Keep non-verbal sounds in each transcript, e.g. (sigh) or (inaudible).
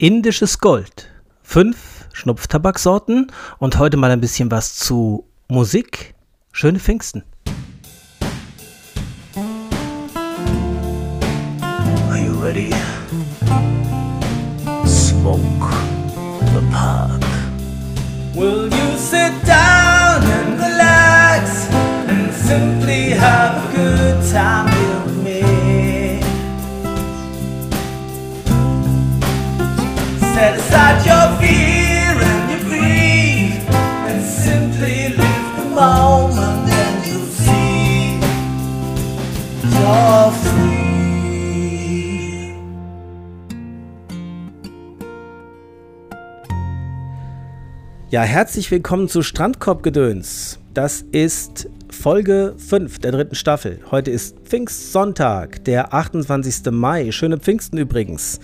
Indisches Gold. Fünf Schnupftabaksorten und heute mal ein bisschen was zu Musik. Schöne Pfingsten. Are you ready? Ja, herzlich willkommen zu Strandkorbgedöns. Das ist Folge 5 der dritten Staffel. Heute ist Pfingstsonntag, der 28. Mai. Schöne Pfingsten übrigens.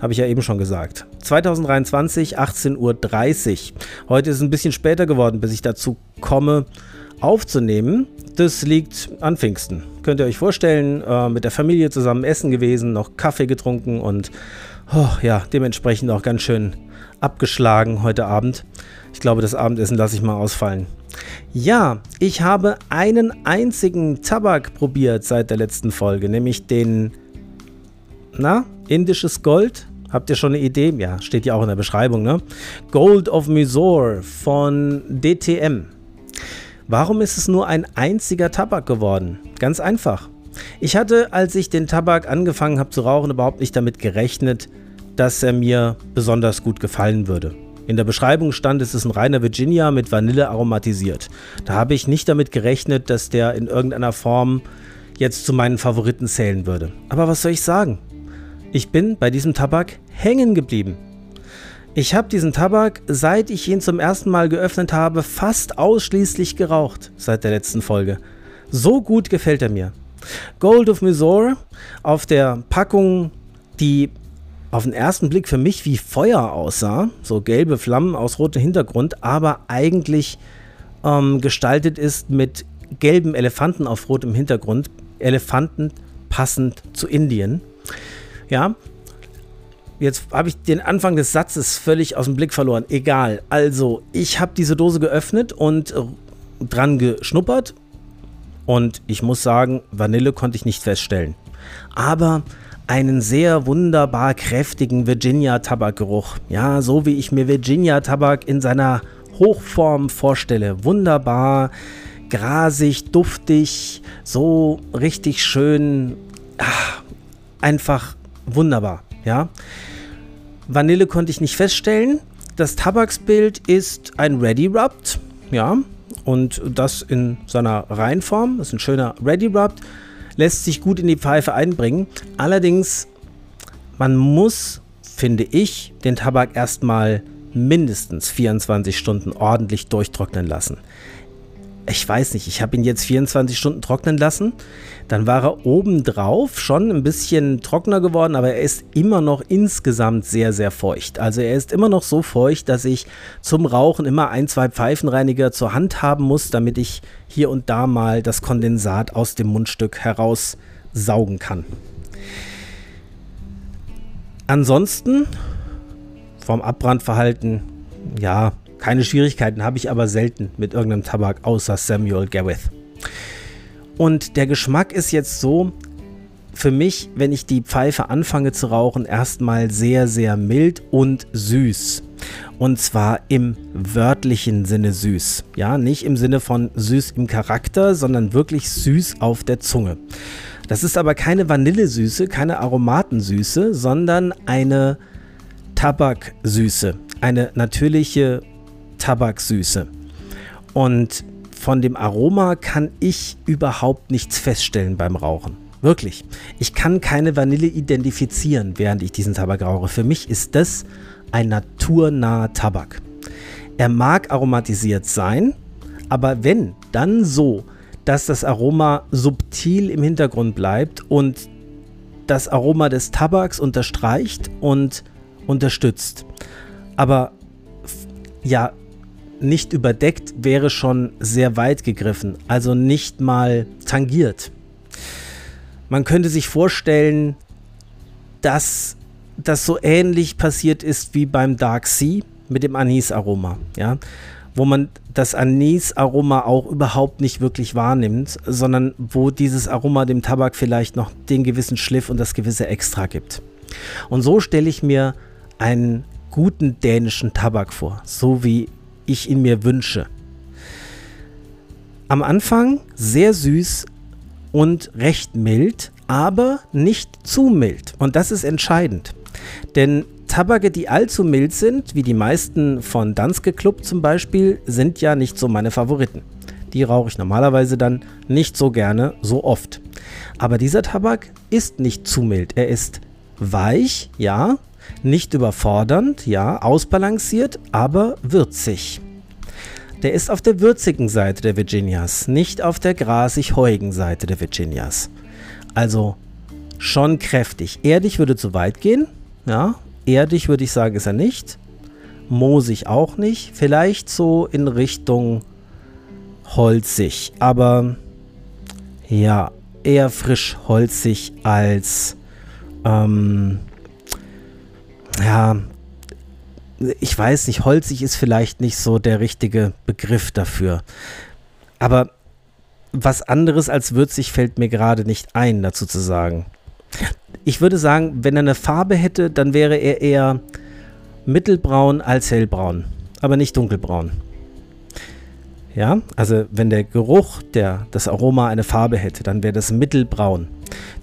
Habe ich ja eben schon gesagt. 2023, 18.30 Uhr. Heute ist es ein bisschen später geworden, bis ich dazu komme, aufzunehmen. Das liegt an Pfingsten. Könnt ihr euch vorstellen, äh, mit der Familie zusammen essen gewesen, noch Kaffee getrunken und oh, ja, dementsprechend auch ganz schön abgeschlagen heute Abend. Ich glaube, das Abendessen lasse ich mal ausfallen. Ja, ich habe einen einzigen Tabak probiert seit der letzten Folge, nämlich den, na, indisches Gold. Habt ihr schon eine Idee? Ja, steht ja auch in der Beschreibung, ne? Gold of Mysore von DTM. Warum ist es nur ein einziger Tabak geworden? Ganz einfach. Ich hatte, als ich den Tabak angefangen habe zu rauchen, überhaupt nicht damit gerechnet, dass er mir besonders gut gefallen würde. In der Beschreibung stand, es ist ein reiner Virginia mit Vanille aromatisiert. Da habe ich nicht damit gerechnet, dass der in irgendeiner Form jetzt zu meinen Favoriten zählen würde. Aber was soll ich sagen? Ich bin bei diesem Tabak hängen geblieben. Ich habe diesen Tabak, seit ich ihn zum ersten Mal geöffnet habe, fast ausschließlich geraucht seit der letzten Folge. So gut gefällt er mir. Gold of Mysore auf der Packung, die auf den ersten Blick für mich wie Feuer aussah, so gelbe Flammen aus rotem Hintergrund, aber eigentlich ähm, gestaltet ist mit gelben Elefanten auf rotem Hintergrund. Elefanten passend zu Indien. Ja, jetzt habe ich den Anfang des Satzes völlig aus dem Blick verloren. Egal. Also, ich habe diese Dose geöffnet und dran geschnuppert. Und ich muss sagen, Vanille konnte ich nicht feststellen. Aber einen sehr wunderbar kräftigen Virginia-Tabakgeruch. Ja, so wie ich mir Virginia-Tabak in seiner Hochform vorstelle. Wunderbar, grasig, duftig, so richtig schön. Ach, einfach wunderbar, ja. Vanille konnte ich nicht feststellen. Das Tabaksbild ist ein Ready Rubbed, ja, und das in seiner Reihenform. Das ist ein schöner Ready Rubbed lässt sich gut in die Pfeife einbringen. Allerdings, man muss, finde ich, den Tabak erstmal mindestens 24 Stunden ordentlich durchtrocknen lassen. Ich weiß nicht, ich habe ihn jetzt 24 Stunden trocknen lassen. Dann war er obendrauf schon ein bisschen trockener geworden, aber er ist immer noch insgesamt sehr, sehr feucht. Also er ist immer noch so feucht, dass ich zum Rauchen immer ein, zwei Pfeifenreiniger zur Hand haben muss, damit ich hier und da mal das Kondensat aus dem Mundstück heraussaugen kann. Ansonsten vom Abbrandverhalten, ja, keine Schwierigkeiten habe ich aber selten mit irgendeinem Tabak außer Samuel Gareth. Und der Geschmack ist jetzt so, für mich, wenn ich die Pfeife anfange zu rauchen, erstmal sehr, sehr mild und süß. Und zwar im wörtlichen Sinne süß. Ja, nicht im Sinne von süß im Charakter, sondern wirklich süß auf der Zunge. Das ist aber keine Vanillesüße, keine Aromatensüße, sondern eine Tabaksüße. Eine natürliche Tabaksüße. Und von dem Aroma kann ich überhaupt nichts feststellen beim Rauchen. Wirklich. Ich kann keine Vanille identifizieren, während ich diesen Tabak rauche. Für mich ist das ein naturnaher Tabak. Er mag aromatisiert sein, aber wenn, dann so, dass das Aroma subtil im Hintergrund bleibt und das Aroma des Tabaks unterstreicht und unterstützt. Aber ja, nicht überdeckt wäre schon sehr weit gegriffen, also nicht mal tangiert. Man könnte sich vorstellen, dass das so ähnlich passiert ist wie beim Dark Sea mit dem Anisaroma, ja, wo man das Anisaroma auch überhaupt nicht wirklich wahrnimmt, sondern wo dieses Aroma dem Tabak vielleicht noch den gewissen Schliff und das gewisse Extra gibt. Und so stelle ich mir einen guten dänischen Tabak vor, so wie ich ihn mir wünsche. Am Anfang sehr süß und recht mild, aber nicht zu mild. Und das ist entscheidend. Denn Tabake, die allzu mild sind, wie die meisten von Danske Club zum Beispiel, sind ja nicht so meine Favoriten. Die rauche ich normalerweise dann nicht so gerne, so oft. Aber dieser Tabak ist nicht zu mild. Er ist weich, ja, nicht überfordernd, ja, ausbalanciert, aber würzig. Der ist auf der würzigen Seite der Virginias, nicht auf der grasig-heuigen Seite der Virginias. Also schon kräftig. Erdig würde zu weit gehen, ja, erdig würde ich sagen, ist er nicht. Moosig auch nicht. Vielleicht so in Richtung holzig, aber ja, eher frisch holzig als ähm, ja, ich weiß nicht, holzig ist vielleicht nicht so der richtige Begriff dafür. Aber was anderes als würzig fällt mir gerade nicht ein, dazu zu sagen. Ich würde sagen, wenn er eine Farbe hätte, dann wäre er eher mittelbraun als hellbraun, aber nicht dunkelbraun. Ja, also wenn der Geruch, der, das Aroma eine Farbe hätte, dann wäre das mittelbraun.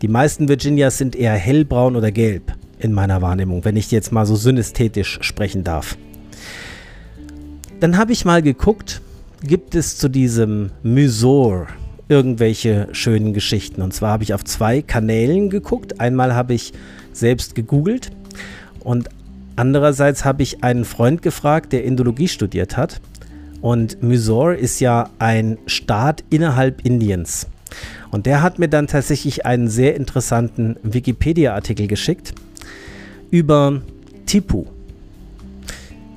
Die meisten Virginias sind eher hellbraun oder gelb in meiner Wahrnehmung, wenn ich jetzt mal so synästhetisch sprechen darf. Dann habe ich mal geguckt, gibt es zu diesem Mysore irgendwelche schönen Geschichten. Und zwar habe ich auf zwei Kanälen geguckt. Einmal habe ich selbst gegoogelt und andererseits habe ich einen Freund gefragt, der Indologie studiert hat. Und Mysore ist ja ein Staat innerhalb Indiens. Und der hat mir dann tatsächlich einen sehr interessanten Wikipedia-Artikel geschickt über Tipu.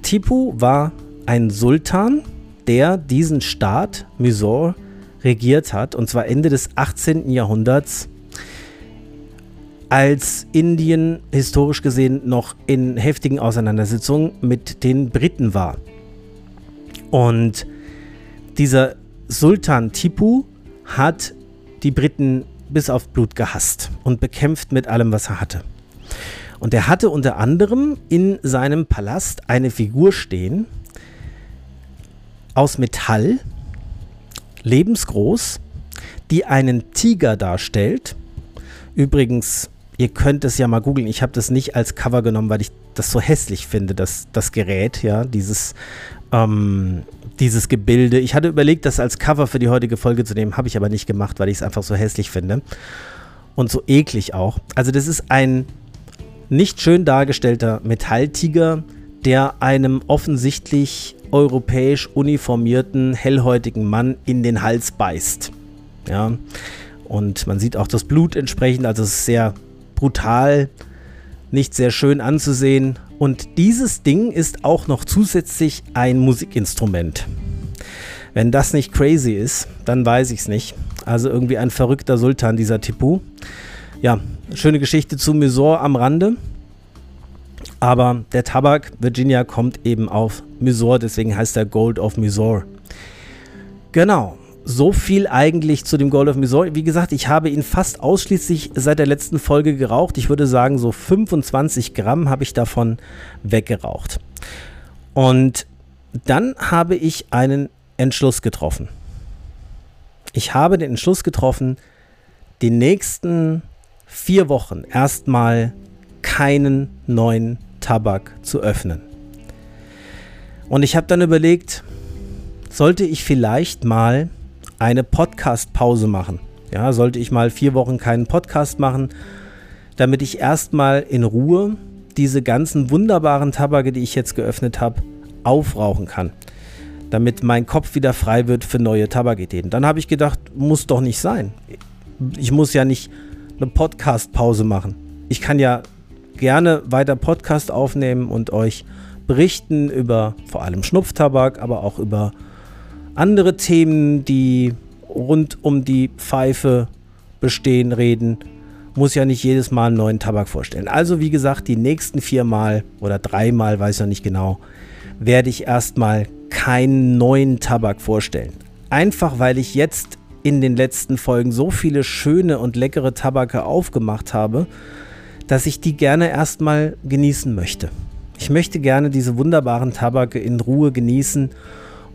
Tipu war ein Sultan, der diesen Staat, Mysore, regiert hat, und zwar Ende des 18. Jahrhunderts, als Indien historisch gesehen noch in heftigen Auseinandersetzungen mit den Briten war. Und dieser Sultan Tipu hat die Briten bis auf Blut gehasst und bekämpft mit allem, was er hatte. Und er hatte unter anderem in seinem Palast eine Figur stehen aus Metall, lebensgroß, die einen Tiger darstellt. Übrigens, ihr könnt es ja mal googeln. Ich habe das nicht als Cover genommen, weil ich das so hässlich finde, das, das Gerät, ja, dieses, ähm, dieses Gebilde. Ich hatte überlegt, das als Cover für die heutige Folge zu nehmen, habe ich aber nicht gemacht, weil ich es einfach so hässlich finde. Und so eklig auch. Also, das ist ein nicht schön dargestellter Metalltiger, der einem offensichtlich europäisch uniformierten, hellhäutigen Mann in den Hals beißt. Ja. Und man sieht auch das Blut entsprechend, also es ist sehr brutal, nicht sehr schön anzusehen. Und dieses Ding ist auch noch zusätzlich ein Musikinstrument. Wenn das nicht crazy ist, dann weiß ich es nicht. Also irgendwie ein verrückter Sultan, dieser Tipu. Ja, schöne Geschichte zu Mysore am Rande. Aber der Tabak Virginia kommt eben auf Mysore, deswegen heißt er Gold of Mysore. Genau, so viel eigentlich zu dem Gold of Mysore. Wie gesagt, ich habe ihn fast ausschließlich seit der letzten Folge geraucht. Ich würde sagen, so 25 Gramm habe ich davon weggeraucht. Und dann habe ich einen Entschluss getroffen. Ich habe den Entschluss getroffen, die nächsten vier Wochen erstmal keinen neuen Tabak zu öffnen. Und ich habe dann überlegt, sollte ich vielleicht mal eine Podcast-Pause machen? Ja, sollte ich mal vier Wochen keinen Podcast machen, damit ich erstmal in Ruhe diese ganzen wunderbaren Tabake, die ich jetzt geöffnet habe, aufrauchen kann. Damit mein Kopf wieder frei wird für neue Tabakideen. Dann habe ich gedacht, muss doch nicht sein. Ich muss ja nicht eine Podcast-Pause machen. Ich kann ja gerne weiter Podcast aufnehmen und euch berichten über vor allem Schnupftabak, aber auch über andere Themen, die rund um die Pfeife bestehen, reden muss ja nicht jedes Mal einen neuen Tabak vorstellen. Also wie gesagt, die nächsten viermal oder dreimal, weiß noch nicht genau, werde ich erstmal keinen neuen Tabak vorstellen. Einfach weil ich jetzt in den letzten Folgen so viele schöne und leckere Tabake aufgemacht habe, dass ich die gerne erstmal genießen möchte. Ich möchte gerne diese wunderbaren Tabake in Ruhe genießen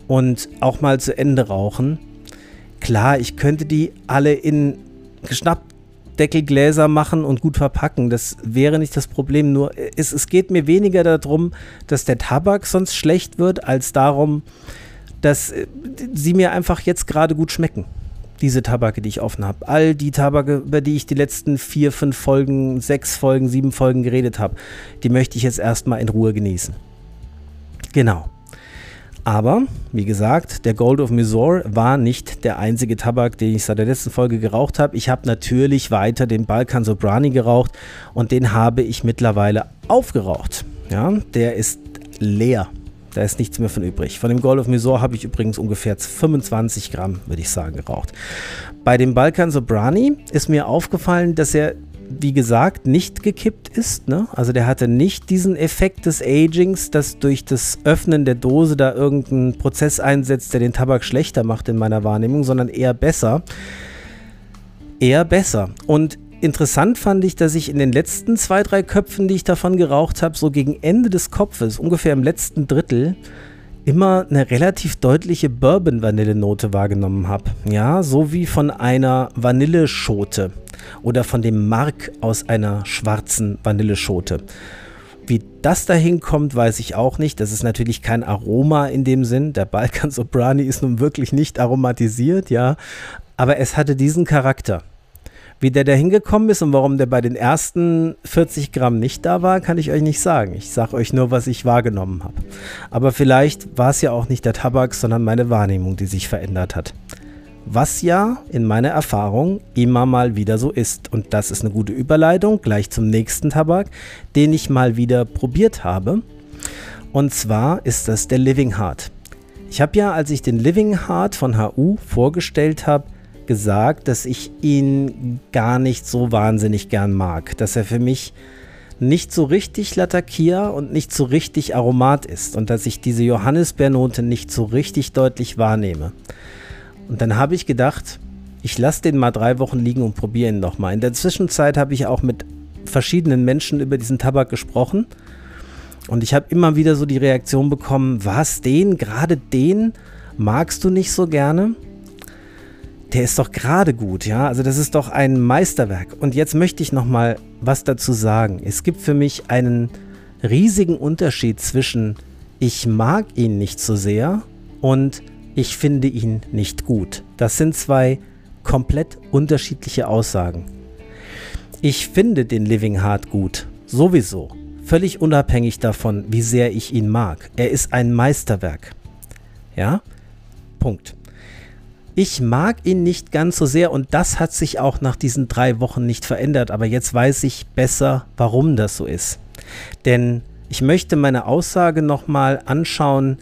und auch mal zu Ende rauchen. Klar, ich könnte die alle in Schnappdeckelgläser machen und gut verpacken. Das wäre nicht das Problem. Nur es, es geht mir weniger darum, dass der Tabak sonst schlecht wird, als darum, dass äh, sie mir einfach jetzt gerade gut schmecken diese Tabake, die ich offen habe. All die Tabake, über die ich die letzten vier, fünf Folgen, sechs Folgen, sieben Folgen geredet habe, die möchte ich jetzt erstmal in Ruhe genießen. Genau. Aber, wie gesagt, der Gold of Missouri war nicht der einzige Tabak, den ich seit der letzten Folge geraucht habe. Ich habe natürlich weiter den Balkan Sobrani geraucht und den habe ich mittlerweile aufgeraucht. Ja, der ist leer. Da ist nichts mehr von übrig. Von dem Gold of Misor habe ich übrigens ungefähr 25 Gramm, würde ich sagen, geraucht. Bei dem Balkan Sobrani ist mir aufgefallen, dass er, wie gesagt, nicht gekippt ist. Ne? Also der hatte nicht diesen Effekt des Agings, dass durch das Öffnen der Dose da irgendein Prozess einsetzt, der den Tabak schlechter macht in meiner Wahrnehmung, sondern eher besser. Eher besser. Und Interessant fand ich, dass ich in den letzten zwei, drei Köpfen, die ich davon geraucht habe, so gegen Ende des Kopfes, ungefähr im letzten Drittel, immer eine relativ deutliche Bourbon-Vanillenote wahrgenommen habe. Ja, so wie von einer Vanilleschote oder von dem Mark aus einer schwarzen Vanilleschote. Wie das dahin kommt, weiß ich auch nicht. Das ist natürlich kein Aroma in dem Sinn. Der Balkan Soprani ist nun wirklich nicht aromatisiert, ja. Aber es hatte diesen Charakter. Wie der da hingekommen ist und warum der bei den ersten 40 Gramm nicht da war, kann ich euch nicht sagen. Ich sage euch nur, was ich wahrgenommen habe. Aber vielleicht war es ja auch nicht der Tabak, sondern meine Wahrnehmung, die sich verändert hat. Was ja in meiner Erfahrung immer mal wieder so ist. Und das ist eine gute Überleitung gleich zum nächsten Tabak, den ich mal wieder probiert habe. Und zwar ist das der Living Heart. Ich habe ja, als ich den Living Heart von HU vorgestellt habe, gesagt, dass ich ihn gar nicht so wahnsinnig gern mag. Dass er für mich nicht so richtig Latakia und nicht so richtig Aromat ist und dass ich diese Johannisbeernote nicht so richtig deutlich wahrnehme. Und dann habe ich gedacht, ich lasse den mal drei Wochen liegen und probiere ihn nochmal. In der Zwischenzeit habe ich auch mit verschiedenen Menschen über diesen Tabak gesprochen und ich habe immer wieder so die Reaktion bekommen, was den, gerade den magst du nicht so gerne? Der ist doch gerade gut, ja. Also das ist doch ein Meisterwerk. Und jetzt möchte ich noch mal was dazu sagen. Es gibt für mich einen riesigen Unterschied zwischen ich mag ihn nicht so sehr und ich finde ihn nicht gut. Das sind zwei komplett unterschiedliche Aussagen. Ich finde den Living Heart gut, sowieso, völlig unabhängig davon, wie sehr ich ihn mag. Er ist ein Meisterwerk. Ja? Punkt. Ich mag ihn nicht ganz so sehr und das hat sich auch nach diesen drei Wochen nicht verändert, aber jetzt weiß ich besser, warum das so ist. Denn ich möchte meine Aussage nochmal anschauen,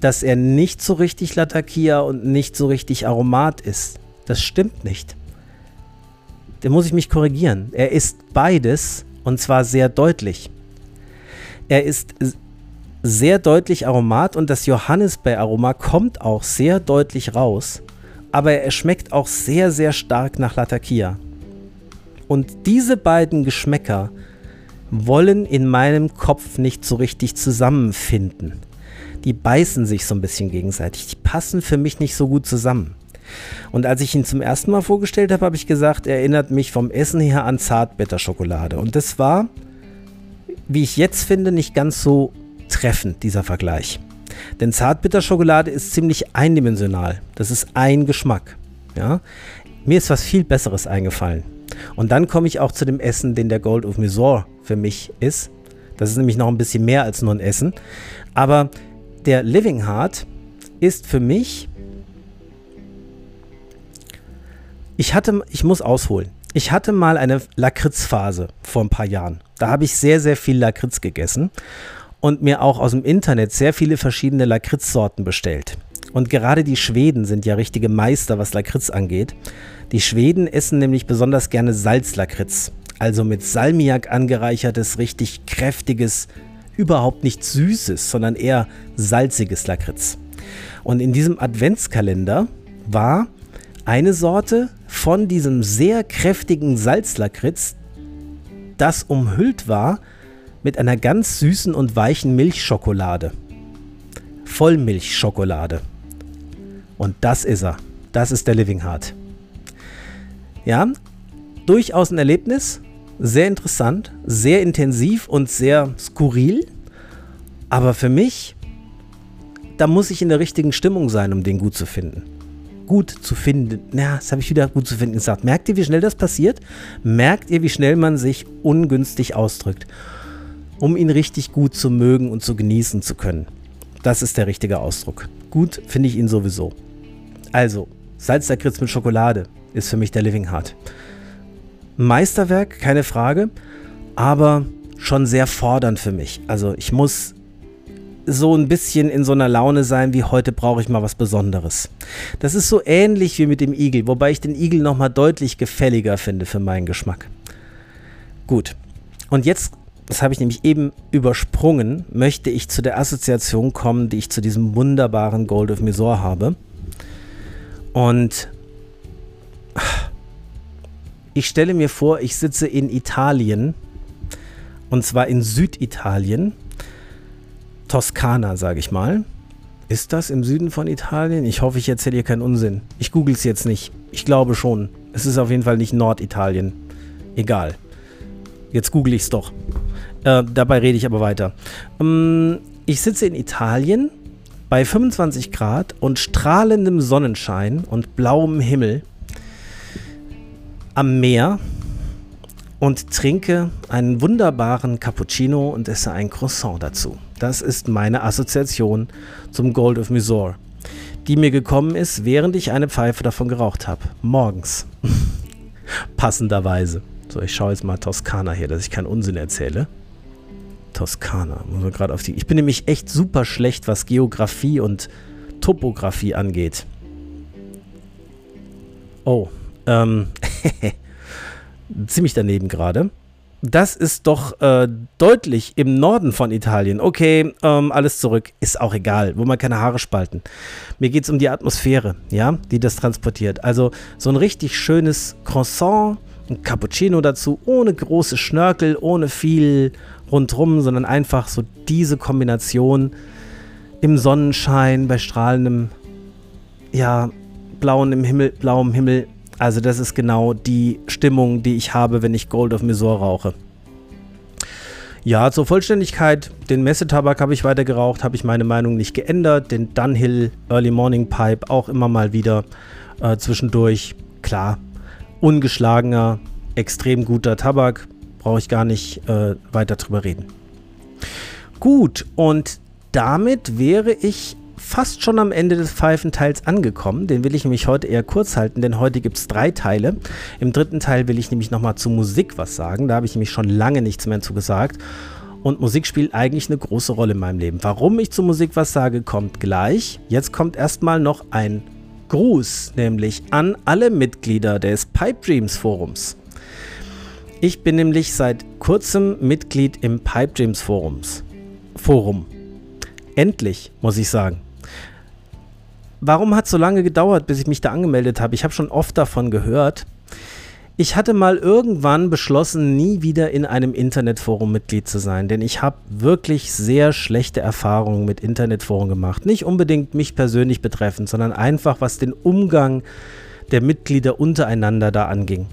dass er nicht so richtig Latakia und nicht so richtig Aromat ist. Das stimmt nicht. Da muss ich mich korrigieren. Er ist beides und zwar sehr deutlich. Er ist sehr deutlich Aromat und das Johannisbeeraroma kommt auch sehr deutlich raus aber er schmeckt auch sehr, sehr stark nach Latakia. Und diese beiden Geschmäcker wollen in meinem Kopf nicht so richtig zusammenfinden. Die beißen sich so ein bisschen gegenseitig. Die passen für mich nicht so gut zusammen. Und als ich ihn zum ersten Mal vorgestellt habe, habe ich gesagt, er erinnert mich vom Essen her an Zartbitterschokolade. Und das war, wie ich jetzt finde, nicht ganz so treffend, dieser Vergleich. Denn Zartbitterschokolade ist ziemlich eindimensional. Das ist ein Geschmack. Ja? Mir ist was viel Besseres eingefallen. Und dann komme ich auch zu dem Essen, den der Gold of Misor für mich ist. Das ist nämlich noch ein bisschen mehr als nur ein Essen. Aber der Living Heart ist für mich. Ich hatte, ich muss ausholen. Ich hatte mal eine Lakritzphase vor ein paar Jahren. Da habe ich sehr, sehr viel Lakritz gegessen und mir auch aus dem Internet sehr viele verschiedene Lakritzsorten bestellt. Und gerade die Schweden sind ja richtige Meister, was Lakritz angeht. Die Schweden essen nämlich besonders gerne Salzlakritz. Also mit Salmiak angereichertes, richtig kräftiges, überhaupt nicht süßes, sondern eher salziges Lakritz. Und in diesem Adventskalender war eine Sorte von diesem sehr kräftigen Salzlakritz, das umhüllt war mit einer ganz süßen und weichen Milchschokolade. Vollmilchschokolade. Und das ist er. Das ist der Living Heart. Ja, durchaus ein Erlebnis. Sehr interessant, sehr intensiv und sehr skurril. Aber für mich, da muss ich in der richtigen Stimmung sein, um den gut zu finden. Gut zu finden. Na, das habe ich wieder gut zu finden gesagt. Merkt ihr, wie schnell das passiert? Merkt ihr, wie schnell man sich ungünstig ausdrückt, um ihn richtig gut zu mögen und zu genießen zu können? Das ist der richtige Ausdruck. Gut finde ich ihn sowieso. Also, Salzlakritz mit Schokolade ist für mich der Living Heart. Meisterwerk, keine Frage, aber schon sehr fordernd für mich. Also ich muss so ein bisschen in so einer Laune sein, wie heute brauche ich mal was Besonderes. Das ist so ähnlich wie mit dem Igel, wobei ich den Igel nochmal deutlich gefälliger finde für meinen Geschmack. Gut. Und jetzt, das habe ich nämlich eben übersprungen, möchte ich zu der Assoziation kommen, die ich zu diesem wunderbaren Gold of Misor habe. Und ich stelle mir vor, ich sitze in Italien, und zwar in Süditalien, Toskana, sage ich mal. Ist das im Süden von Italien? Ich hoffe, ich erzähle hier keinen Unsinn. Ich google es jetzt nicht. Ich glaube schon. Es ist auf jeden Fall nicht Norditalien. Egal. Jetzt google ich es doch. Äh, dabei rede ich aber weiter. Ähm, ich sitze in Italien bei 25 Grad und strahlendem Sonnenschein und blauem Himmel am Meer und trinke einen wunderbaren Cappuccino und esse ein Croissant dazu. Das ist meine Assoziation zum Gold of Missouri, die mir gekommen ist, während ich eine Pfeife davon geraucht habe. Morgens. (laughs) Passenderweise. So, ich schaue jetzt mal Toskana hier, dass ich keinen Unsinn erzähle. Toskana. Muss auf die. Ich bin nämlich echt super schlecht, was Geografie und Topografie angeht. Oh, ähm, (laughs) ziemlich daneben gerade. Das ist doch äh, deutlich im Norden von Italien. Okay, ähm, alles zurück. Ist auch egal, wo man keine Haare spalten. Mir geht es um die Atmosphäre, ja, die das transportiert. Also so ein richtig schönes Croissant, ein Cappuccino dazu, ohne große Schnörkel, ohne viel rundrum, sondern einfach so diese Kombination im Sonnenschein, bei strahlendem, ja, blauen im Himmel, blauem Himmel. Also das ist genau die Stimmung, die ich habe, wenn ich Gold of Misor rauche. Ja, zur Vollständigkeit, den Messetabak habe ich weiter geraucht, habe ich meine Meinung nicht geändert. Den Dunhill Early Morning Pipe auch immer mal wieder äh, zwischendurch. Klar, ungeschlagener, extrem guter Tabak, brauche ich gar nicht äh, weiter drüber reden. Gut, und damit wäre ich fast schon am Ende des Pfeifenteils angekommen. Den will ich nämlich heute eher kurz halten, denn heute gibt es drei Teile. Im dritten Teil will ich nämlich nochmal zu Musik was sagen. Da habe ich nämlich schon lange nichts mehr zu gesagt. Und Musik spielt eigentlich eine große Rolle in meinem Leben. Warum ich zu Musik was sage, kommt gleich. Jetzt kommt erstmal noch ein Gruß, nämlich an alle Mitglieder des Pipe Dreams Forums. Ich bin nämlich seit kurzem Mitglied im Pipe Dreams Forums. Forum. Endlich, muss ich sagen. Warum hat es so lange gedauert, bis ich mich da angemeldet habe? Ich habe schon oft davon gehört. Ich hatte mal irgendwann beschlossen, nie wieder in einem Internetforum Mitglied zu sein, denn ich habe wirklich sehr schlechte Erfahrungen mit Internetforen gemacht. Nicht unbedingt mich persönlich betreffend, sondern einfach was den Umgang der Mitglieder untereinander da anging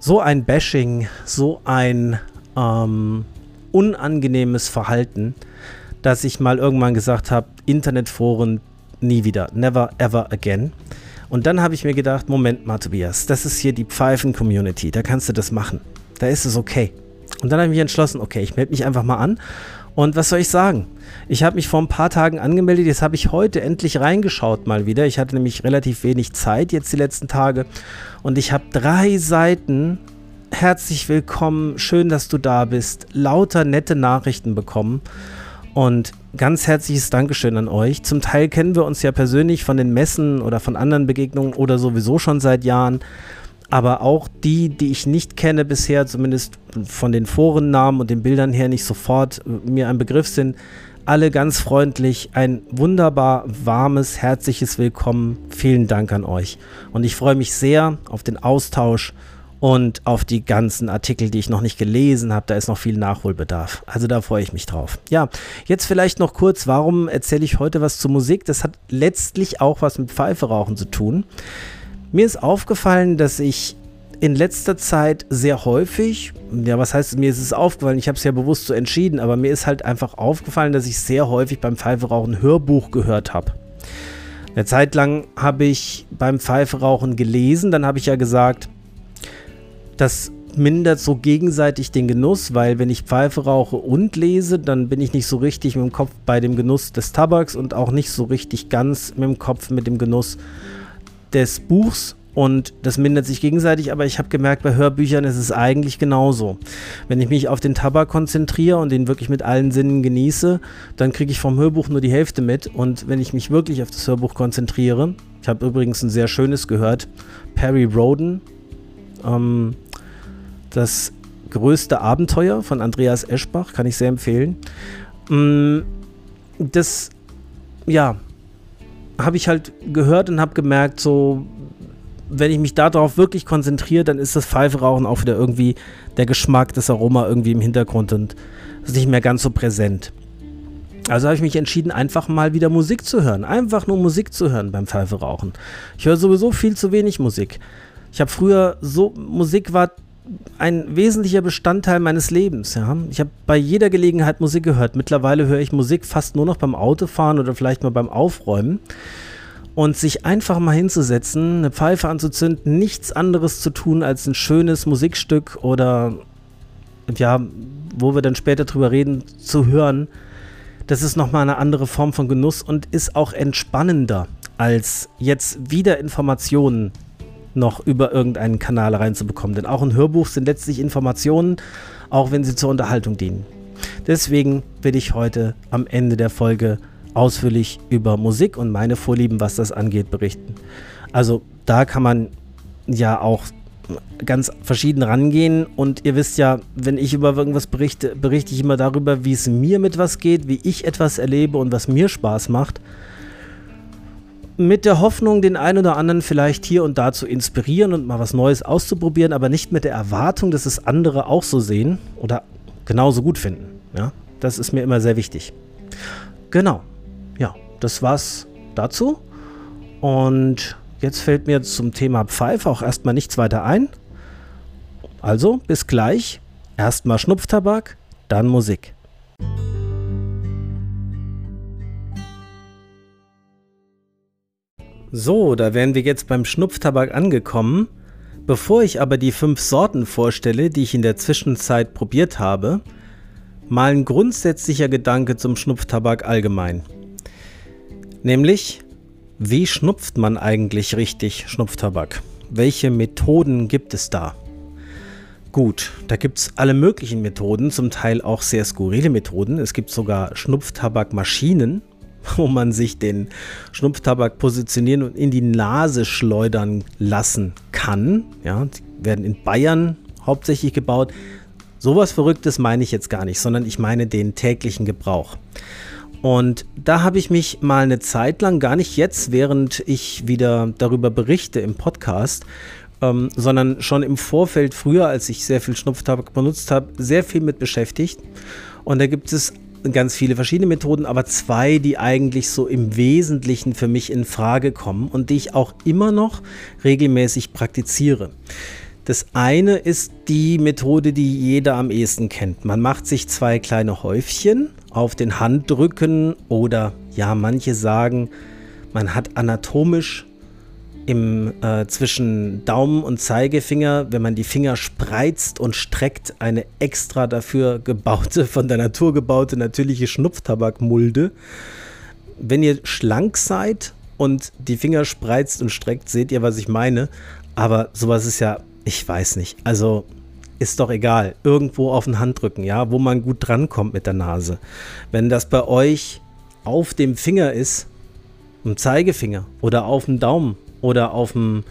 so ein Bashing, so ein ähm, unangenehmes Verhalten, dass ich mal irgendwann gesagt habe, Internetforen nie wieder, never ever again. Und dann habe ich mir gedacht, Moment mal, Tobias, das ist hier die Pfeifen-Community, da kannst du das machen. Da ist es okay. Und dann habe ich mich entschlossen, okay, ich melde mich einfach mal an. Und was soll ich sagen? Ich habe mich vor ein paar Tagen angemeldet, jetzt habe ich heute endlich reingeschaut mal wieder. Ich hatte nämlich relativ wenig Zeit jetzt die letzten Tage und ich habe drei Seiten. Herzlich willkommen, schön, dass du da bist. Lauter nette Nachrichten bekommen. Und ganz herzliches Dankeschön an euch. Zum Teil kennen wir uns ja persönlich von den Messen oder von anderen Begegnungen oder sowieso schon seit Jahren. Aber auch die, die ich nicht kenne bisher, zumindest von den Forennamen und den Bildern her nicht sofort äh, mir ein Begriff sind, alle ganz freundlich. Ein wunderbar warmes, herzliches Willkommen. Vielen Dank an euch. Und ich freue mich sehr auf den Austausch und auf die ganzen Artikel, die ich noch nicht gelesen habe. Da ist noch viel Nachholbedarf. Also da freue ich mich drauf. Ja, jetzt vielleicht noch kurz, warum erzähle ich heute was zur Musik? Das hat letztlich auch was mit Pfeiferauchen zu tun. Mir ist aufgefallen, dass ich in letzter Zeit sehr häufig, ja, was heißt, mir ist es aufgefallen, ich habe es ja bewusst so entschieden, aber mir ist halt einfach aufgefallen, dass ich sehr häufig beim Pfeiferauchen Hörbuch gehört habe. Eine Zeit lang habe ich beim Pfeiferauchen gelesen, dann habe ich ja gesagt, das mindert so gegenseitig den Genuss, weil wenn ich Pfeife rauche und lese, dann bin ich nicht so richtig mit dem Kopf bei dem Genuss des Tabaks und auch nicht so richtig ganz mit dem Kopf mit dem Genuss des Buchs und das mindert sich gegenseitig, aber ich habe gemerkt, bei Hörbüchern ist es eigentlich genauso. Wenn ich mich auf den Tabak konzentriere und den wirklich mit allen Sinnen genieße, dann kriege ich vom Hörbuch nur die Hälfte mit. Und wenn ich mich wirklich auf das Hörbuch konzentriere, ich habe übrigens ein sehr schönes gehört, Perry Roden, ähm, das größte Abenteuer von Andreas Eschbach, kann ich sehr empfehlen. Mm, das, ja, habe ich halt gehört und habe gemerkt, so wenn ich mich darauf wirklich konzentriere, dann ist das Pfeiferauchen auch wieder irgendwie der Geschmack, das Aroma irgendwie im Hintergrund und ist nicht mehr ganz so präsent. Also habe ich mich entschieden, einfach mal wieder Musik zu hören. Einfach nur Musik zu hören beim Pfeiferauchen. Ich höre sowieso viel zu wenig Musik. Ich habe früher so, Musik war ein wesentlicher Bestandteil meines Lebens. Ja. Ich habe bei jeder Gelegenheit Musik gehört. Mittlerweile höre ich Musik fast nur noch beim Autofahren oder vielleicht mal beim Aufräumen und sich einfach mal hinzusetzen, eine Pfeife anzuzünden, nichts anderes zu tun als ein schönes Musikstück oder ja, wo wir dann später drüber reden, zu hören, das ist nochmal eine andere Form von Genuss und ist auch entspannender, als jetzt wieder Informationen noch über irgendeinen Kanal reinzubekommen. Denn auch ein Hörbuch sind letztlich Informationen, auch wenn sie zur Unterhaltung dienen. Deswegen will ich heute am Ende der Folge ausführlich über Musik und meine Vorlieben, was das angeht, berichten. Also da kann man ja auch ganz verschieden rangehen und ihr wisst ja, wenn ich über irgendwas berichte, berichte ich immer darüber, wie es mir mit was geht, wie ich etwas erlebe und was mir Spaß macht. Mit der Hoffnung, den einen oder anderen vielleicht hier und da zu inspirieren und mal was Neues auszuprobieren, aber nicht mit der Erwartung, dass es andere auch so sehen oder genauso gut finden. Ja, das ist mir immer sehr wichtig. Genau das war's dazu. Und jetzt fällt mir zum Thema Pfeife auch erstmal nichts weiter ein. Also, bis gleich. Erstmal Schnupftabak, dann Musik. So, da wären wir jetzt beim Schnupftabak angekommen. Bevor ich aber die fünf Sorten vorstelle, die ich in der Zwischenzeit probiert habe, mal ein grundsätzlicher Gedanke zum Schnupftabak allgemein. Nämlich, wie schnupft man eigentlich richtig Schnupftabak? Welche Methoden gibt es da? Gut, da gibt es alle möglichen Methoden, zum Teil auch sehr skurrile Methoden. Es gibt sogar Schnupftabakmaschinen, (laughs) wo man sich den Schnupftabak positionieren und in die Nase schleudern lassen kann. Ja, die werden in Bayern hauptsächlich gebaut. Sowas Verrücktes meine ich jetzt gar nicht, sondern ich meine den täglichen Gebrauch. Und da habe ich mich mal eine Zeit lang, gar nicht jetzt, während ich wieder darüber berichte im Podcast, ähm, sondern schon im Vorfeld früher, als ich sehr viel Schnupftabak benutzt habe, sehr viel mit beschäftigt. Und da gibt es ganz viele verschiedene Methoden, aber zwei, die eigentlich so im Wesentlichen für mich in Frage kommen und die ich auch immer noch regelmäßig praktiziere. Das eine ist die Methode, die jeder am ehesten kennt. Man macht sich zwei kleine Häufchen auf den Handrücken oder ja, manche sagen, man hat anatomisch im, äh, zwischen Daumen und Zeigefinger, wenn man die Finger spreizt und streckt, eine extra dafür gebaute, von der Natur gebaute natürliche Schnupftabakmulde. Wenn ihr schlank seid und die Finger spreizt und streckt, seht ihr, was ich meine. Aber sowas ist ja, ich weiß nicht. Also ist doch egal. Irgendwo auf den Handrücken, ja, wo man gut drankommt mit der Nase. Wenn das bei euch auf dem Finger ist, im Zeigefinger oder auf dem Daumen oder auf dem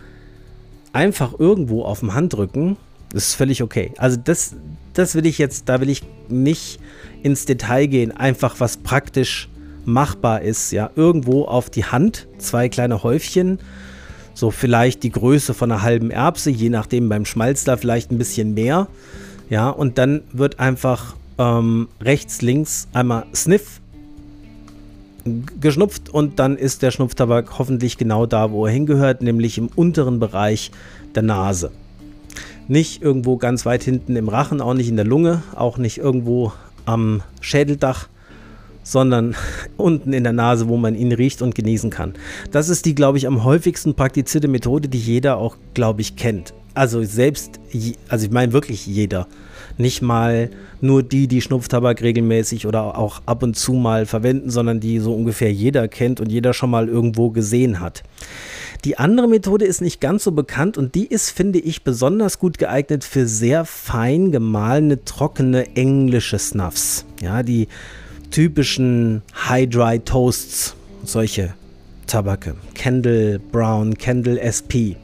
einfach irgendwo auf dem Handrücken, ist völlig okay. Also das, das will ich jetzt, da will ich nicht ins Detail gehen, einfach was praktisch machbar ist, ja, irgendwo auf die Hand, zwei kleine Häufchen, so vielleicht die Größe von einer halben Erbse, je nachdem beim Schmalz da vielleicht ein bisschen mehr, ja, und dann wird einfach ähm, rechts, links einmal Sniff geschnupft und dann ist der Schnupftabak hoffentlich genau da, wo er hingehört, nämlich im unteren Bereich der Nase. Nicht irgendwo ganz weit hinten im Rachen, auch nicht in der Lunge, auch nicht irgendwo am Schädeldach, sondern (laughs) unten in der Nase, wo man ihn riecht und genießen kann. Das ist die, glaube ich, am häufigsten praktizierte Methode, die jeder auch, glaube ich, kennt. Also selbst, also ich meine wirklich jeder. Nicht mal nur die, die Schnupftabak regelmäßig oder auch ab und zu mal verwenden, sondern die so ungefähr jeder kennt und jeder schon mal irgendwo gesehen hat. Die andere Methode ist nicht ganz so bekannt und die ist, finde ich, besonders gut geeignet für sehr fein gemahlene, trockene englische Snuffs. Ja, die typischen High-Dry Toasts, solche Tabake. Candle Brown, Candle SP.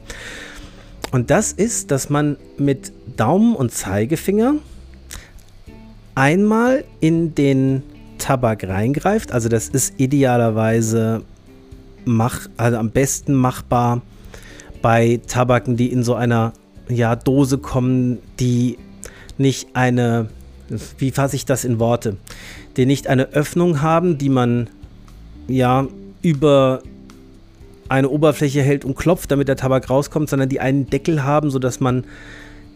Und das ist, dass man mit Daumen und Zeigefinger einmal in den Tabak reingreift. Also das ist idealerweise mach, also am besten machbar bei Tabaken, die in so einer ja, Dose kommen, die nicht eine, wie fasse ich das in Worte, die nicht eine Öffnung haben, die man ja über eine Oberfläche hält und klopft, damit der Tabak rauskommt, sondern die einen Deckel haben, sodass man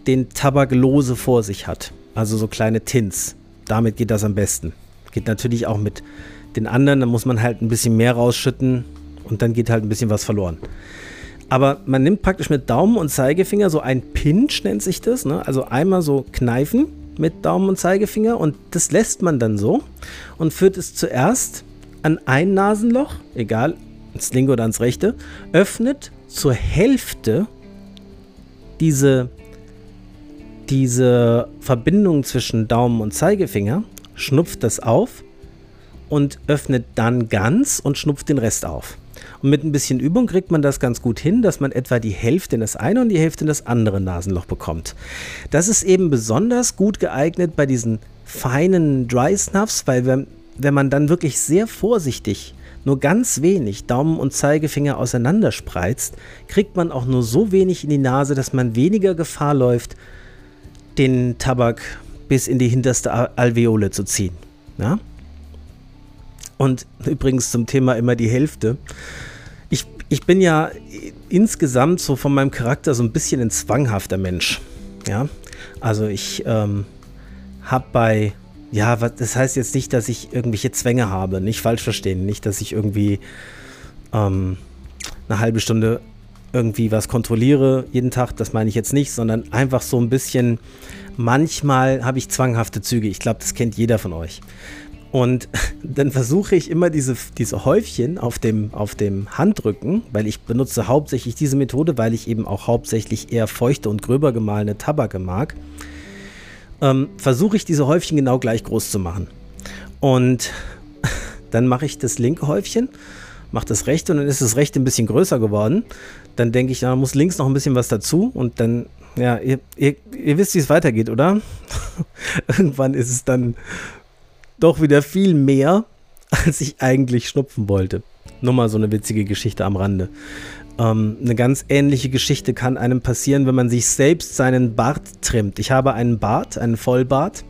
den Tabak lose vor sich hat. Also so kleine Tins. Damit geht das am besten. Geht natürlich auch mit den anderen, da muss man halt ein bisschen mehr rausschütten und dann geht halt ein bisschen was verloren. Aber man nimmt praktisch mit Daumen und Zeigefinger so ein Pinch, nennt sich das. Ne? Also einmal so kneifen mit Daumen und Zeigefinger und das lässt man dann so und führt es zuerst an ein Nasenloch, egal ins linke oder ans rechte, öffnet zur Hälfte diese, diese Verbindung zwischen Daumen und Zeigefinger, schnupft das auf und öffnet dann ganz und schnupft den Rest auf. Und mit ein bisschen Übung kriegt man das ganz gut hin, dass man etwa die Hälfte in das eine und die Hälfte in das andere Nasenloch bekommt. Das ist eben besonders gut geeignet bei diesen feinen Dry Snuffs, weil wenn, wenn man dann wirklich sehr vorsichtig nur ganz wenig Daumen und Zeigefinger auseinander spreizt, kriegt man auch nur so wenig in die Nase, dass man weniger Gefahr läuft, den Tabak bis in die hinterste Alveole zu ziehen. Ja? Und übrigens zum Thema immer die Hälfte. Ich, ich bin ja insgesamt so von meinem Charakter so ein bisschen ein zwanghafter Mensch. Ja, also ich ähm, habe bei ja, das heißt jetzt nicht, dass ich irgendwelche Zwänge habe. Nicht falsch verstehen. Nicht, dass ich irgendwie ähm, eine halbe Stunde irgendwie was kontrolliere jeden Tag. Das meine ich jetzt nicht, sondern einfach so ein bisschen. Manchmal habe ich zwanghafte Züge. Ich glaube, das kennt jeder von euch. Und (laughs) dann versuche ich immer diese, diese Häufchen auf dem, auf dem Handrücken, weil ich benutze hauptsächlich diese Methode, weil ich eben auch hauptsächlich eher feuchte und gröber gemahlene Tabake mag ähm, versuche ich diese Häufchen genau gleich groß zu machen. Und (laughs) dann mache ich das linke Häufchen, mache das rechte und dann ist das rechte ein bisschen größer geworden. Dann denke ich, da muss links noch ein bisschen was dazu und dann, ja, ihr, ihr, ihr wisst, wie es weitergeht, oder? (laughs) Irgendwann ist es dann doch wieder viel mehr, (laughs) als ich eigentlich schnupfen wollte. Nur mal so eine witzige Geschichte am Rande. Ähm, eine ganz ähnliche Geschichte kann einem passieren, wenn man sich selbst seinen Bart trimmt. Ich habe einen Bart, einen Vollbart.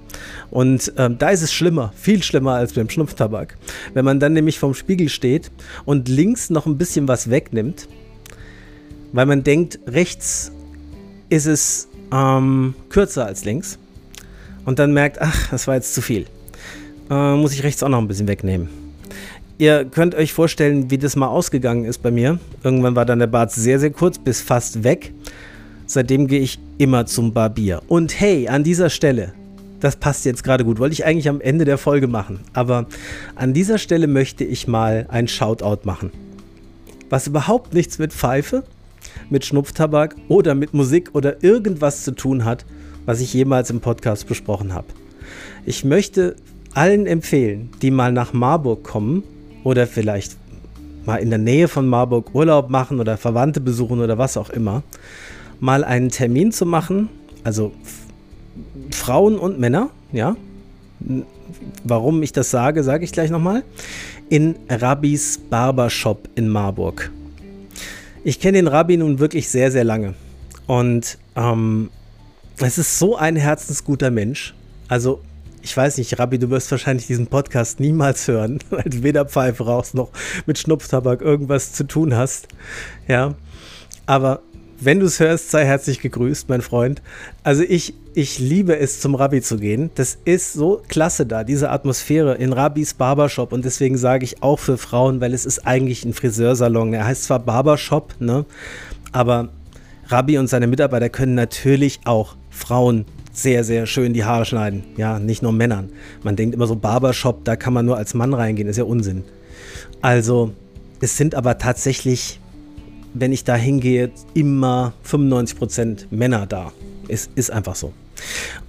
Und ähm, da ist es schlimmer, viel schlimmer als beim Schnupftabak. Wenn man dann nämlich vorm Spiegel steht und links noch ein bisschen was wegnimmt, weil man denkt, rechts ist es ähm, kürzer als links. Und dann merkt, ach, das war jetzt zu viel. Äh, muss ich rechts auch noch ein bisschen wegnehmen. Ihr könnt euch vorstellen, wie das mal ausgegangen ist bei mir. Irgendwann war dann der Bart sehr, sehr kurz, bis fast weg. Seitdem gehe ich immer zum Barbier. Und hey, an dieser Stelle, das passt jetzt gerade gut, wollte ich eigentlich am Ende der Folge machen. Aber an dieser Stelle möchte ich mal ein Shoutout machen. Was überhaupt nichts mit Pfeife, mit Schnupftabak oder mit Musik oder irgendwas zu tun hat, was ich jemals im Podcast besprochen habe. Ich möchte allen empfehlen, die mal nach Marburg kommen oder vielleicht mal in der Nähe von Marburg Urlaub machen oder Verwandte besuchen oder was auch immer, mal einen Termin zu machen, also Frauen und Männer, ja. Warum ich das sage, sage ich gleich nochmal. In Rabbis Barbershop in Marburg. Ich kenne den Rabbi nun wirklich sehr, sehr lange. Und ähm, es ist so ein herzensguter Mensch. Also ich weiß nicht, Rabbi, du wirst wahrscheinlich diesen Podcast niemals hören, (laughs) weil du weder Pfeife rauchst noch mit Schnupftabak irgendwas zu tun hast. Ja. Aber wenn du es hörst, sei herzlich gegrüßt, mein Freund. Also ich, ich liebe es, zum Rabbi zu gehen. Das ist so klasse da, diese Atmosphäre in Rabbis Barbershop. Und deswegen sage ich auch für Frauen, weil es ist eigentlich ein Friseursalon. Er heißt zwar Barbershop, ne? Aber Rabbi und seine Mitarbeiter können natürlich auch Frauen sehr, sehr schön die Haare schneiden. Ja, nicht nur Männern. Man denkt immer so, Barbershop, da kann man nur als Mann reingehen. ist ja Unsinn. Also, es sind aber tatsächlich, wenn ich da hingehe, immer 95% Männer da. Es ist einfach so.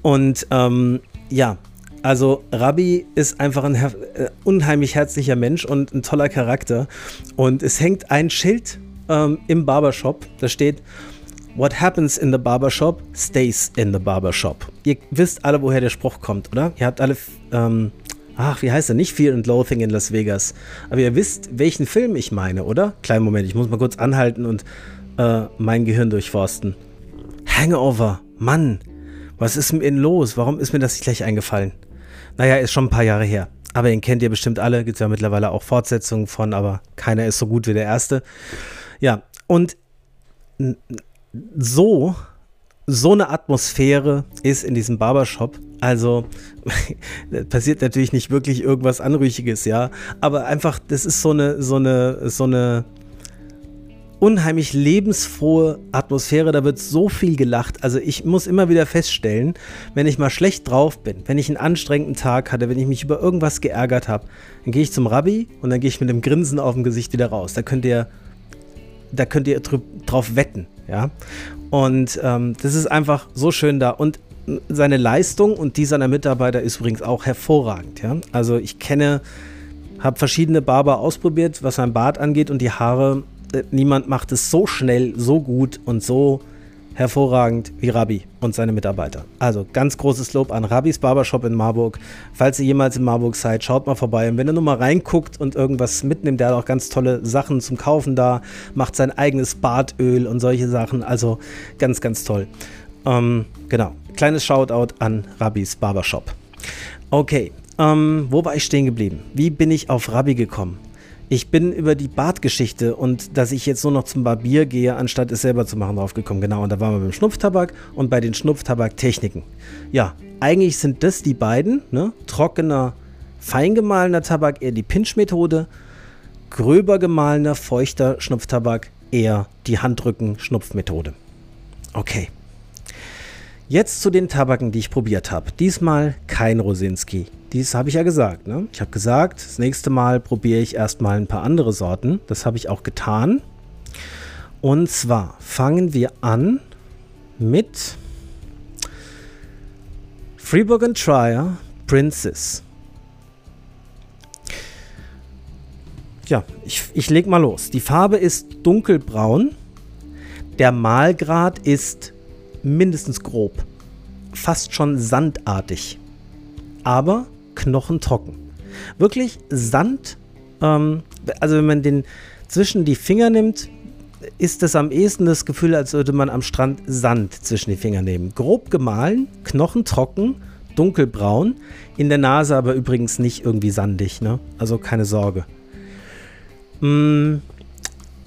Und ähm, ja, also Rabbi ist einfach ein her äh, unheimlich herzlicher Mensch und ein toller Charakter. Und es hängt ein Schild ähm, im Barbershop, da steht What happens in the barbershop stays in the barbershop. Ihr wisst alle, woher der Spruch kommt, oder? Ihr habt alle, ähm, ach, wie heißt er? Nicht Fear and Loathing in Las Vegas. Aber ihr wisst, welchen Film ich meine, oder? Kleinen Moment, ich muss mal kurz anhalten und äh, mein Gehirn durchforsten. Hangover, Mann, was ist mit Ihnen los? Warum ist mir das nicht gleich eingefallen? Naja, ist schon ein paar Jahre her. Aber ihn kennt ihr bestimmt alle. Gibt es ja mittlerweile auch Fortsetzungen von, aber keiner ist so gut wie der erste. Ja, und so, so eine Atmosphäre ist in diesem Barbershop. Also (laughs) passiert natürlich nicht wirklich irgendwas Anrüchiges, ja. Aber einfach, das ist so eine, so eine, so eine unheimlich lebensfrohe Atmosphäre. Da wird so viel gelacht. Also ich muss immer wieder feststellen, wenn ich mal schlecht drauf bin, wenn ich einen anstrengenden Tag hatte, wenn ich mich über irgendwas geärgert habe, dann gehe ich zum Rabbi und dann gehe ich mit einem Grinsen auf dem Gesicht wieder raus. Da könnt ihr, da könnt ihr drauf wetten. Ja? Und ähm, das ist einfach so schön da. Und seine Leistung und die seiner Mitarbeiter ist übrigens auch hervorragend. Ja? Also ich kenne, habe verschiedene Barber ausprobiert, was sein Bart angeht und die Haare. Äh, niemand macht es so schnell, so gut und so hervorragend wie Rabbi und seine Mitarbeiter. Also ganz großes Lob an Rabbis Barbershop in Marburg. Falls ihr jemals in Marburg seid, schaut mal vorbei. Und wenn ihr nur mal reinguckt und irgendwas mitnimmt, der hat auch ganz tolle Sachen zum Kaufen da, macht sein eigenes Bartöl und solche Sachen. Also ganz, ganz toll. Ähm, genau. Kleines Shoutout an Rabbis Barbershop. Okay, ähm, wo war ich stehen geblieben? Wie bin ich auf Rabbi gekommen? Ich bin über die Bartgeschichte und dass ich jetzt nur noch zum Barbier gehe, anstatt es selber zu machen, draufgekommen. Genau, und da waren wir beim Schnupftabak und bei den Schnupftabaktechniken. Ja, eigentlich sind das die beiden, ne? Trockener, fein gemahlener Tabak eher die Pinch-Methode, gröber gemahlener, feuchter Schnupftabak eher die Handrücken-Schnupfmethode. Okay. Jetzt zu den Tabaken, die ich probiert habe. Diesmal kein Rosinski. Dies habe ich ja gesagt. Ne? Ich habe gesagt, das nächste Mal probiere ich erstmal ein paar andere Sorten. Das habe ich auch getan. Und zwar fangen wir an mit Freeburg and Trier Princess. Ja, ich, ich leg mal los. Die Farbe ist dunkelbraun. Der Malgrad ist mindestens grob. Fast schon sandartig. Aber knochentrocken. Wirklich Sand. Ähm, also wenn man den zwischen die Finger nimmt, ist das am ehesten das Gefühl, als würde man am Strand Sand zwischen die Finger nehmen. Grob gemahlen, knochentrocken, dunkelbraun. In der Nase aber übrigens nicht irgendwie sandig, ne? Also keine Sorge. Mm,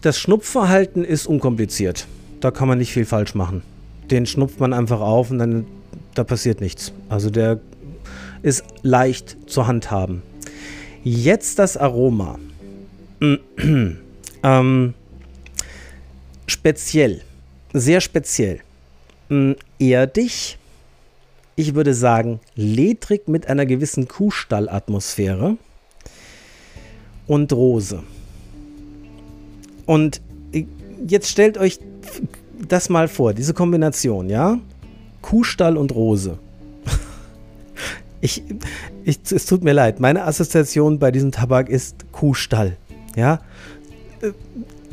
das Schnupfverhalten ist unkompliziert. Da kann man nicht viel falsch machen den schnupft man einfach auf und dann da passiert nichts. Also der ist leicht zu handhaben. Jetzt das Aroma. (clears throat) ähm, speziell, sehr speziell. Ähm, erdig, ich würde sagen ledrig mit einer gewissen Kuhstallatmosphäre und Rose. Und jetzt stellt euch das mal vor, diese Kombination, ja? Kuhstall und Rose. (laughs) Ich, ich, es tut mir leid, meine Assoziation bei diesem Tabak ist Kuhstall. Ja,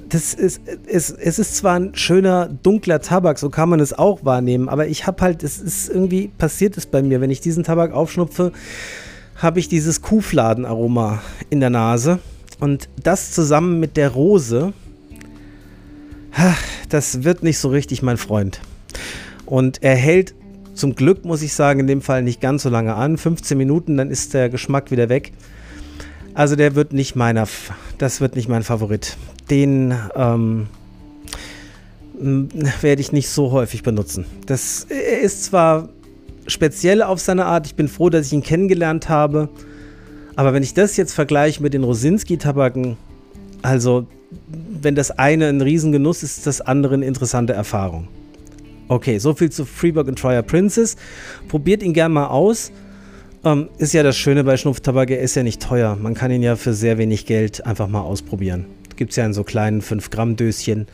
das ist, es, es ist zwar ein schöner, dunkler Tabak, so kann man es auch wahrnehmen, aber ich habe halt, es ist irgendwie, passiert es bei mir, wenn ich diesen Tabak aufschnupfe, habe ich dieses Kuhfladenaroma in der Nase und das zusammen mit der Rose, das wird nicht so richtig mein Freund. Und er hält zum Glück, muss ich sagen, in dem Fall nicht ganz so lange an. 15 Minuten, dann ist der Geschmack wieder weg. Also der wird nicht meiner, das wird nicht mein Favorit. Den ähm, werde ich nicht so häufig benutzen. Das ist zwar speziell auf seine Art, ich bin froh, dass ich ihn kennengelernt habe, aber wenn ich das jetzt vergleiche mit den Rosinski-Tabaken, also wenn das eine ein Riesengenuss ist, ist das andere eine interessante Erfahrung. Okay, so viel zu Freeburg und Trier Princess. Probiert ihn gerne mal aus. Ähm, ist ja das Schöne bei Schnupftabak, er ist ja nicht teuer. Man kann ihn ja für sehr wenig Geld einfach mal ausprobieren. Gibt es ja in so kleinen 5-Gramm-Döschen,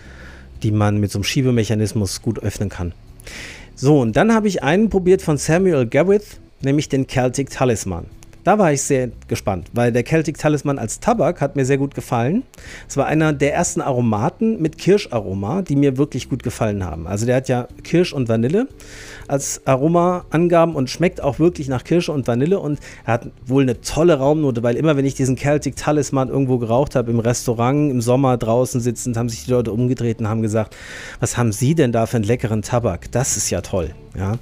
die man mit so einem Schiebemechanismus gut öffnen kann. So, und dann habe ich einen probiert von Samuel Gawith, nämlich den Celtic Talisman. Da war ich sehr gespannt, weil der Celtic Talisman als Tabak hat mir sehr gut gefallen. Es war einer der ersten Aromaten mit Kirscharoma, die mir wirklich gut gefallen haben. Also der hat ja Kirsch und Vanille als Aromaangaben und schmeckt auch wirklich nach Kirsche und Vanille und er hat wohl eine tolle Raumnote, weil immer wenn ich diesen Celtic Talisman irgendwo geraucht habe, im Restaurant, im Sommer draußen sitzend, haben sich die Leute umgedreht und haben gesagt, was haben Sie denn da für einen leckeren Tabak? Das ist ja toll. Ja,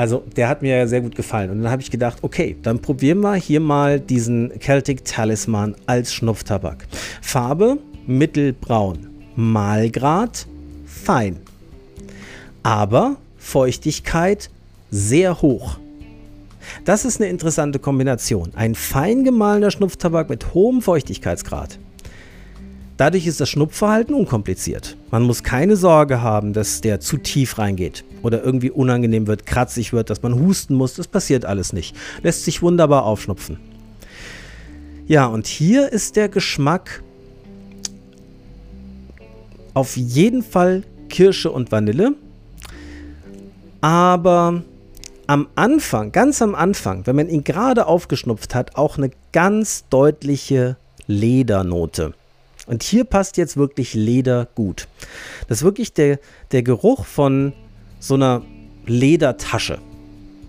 also der hat mir sehr gut gefallen. Und dann habe ich gedacht, okay, dann probieren wir hier mal diesen Celtic Talisman als Schnupftabak. Farbe mittelbraun, Malgrad fein. Aber Feuchtigkeit sehr hoch. Das ist eine interessante Kombination. Ein fein gemahlener Schnupftabak mit hohem Feuchtigkeitsgrad. Dadurch ist das Schnupfverhalten unkompliziert. Man muss keine Sorge haben, dass der zu tief reingeht oder irgendwie unangenehm wird, kratzig wird, dass man husten muss. Das passiert alles nicht. Lässt sich wunderbar aufschnupfen. Ja, und hier ist der Geschmack auf jeden Fall Kirsche und Vanille. Aber am Anfang, ganz am Anfang, wenn man ihn gerade aufgeschnupft hat, auch eine ganz deutliche Ledernote. Und hier passt jetzt wirklich Leder gut. Das ist wirklich der, der Geruch von so einer Ledertasche.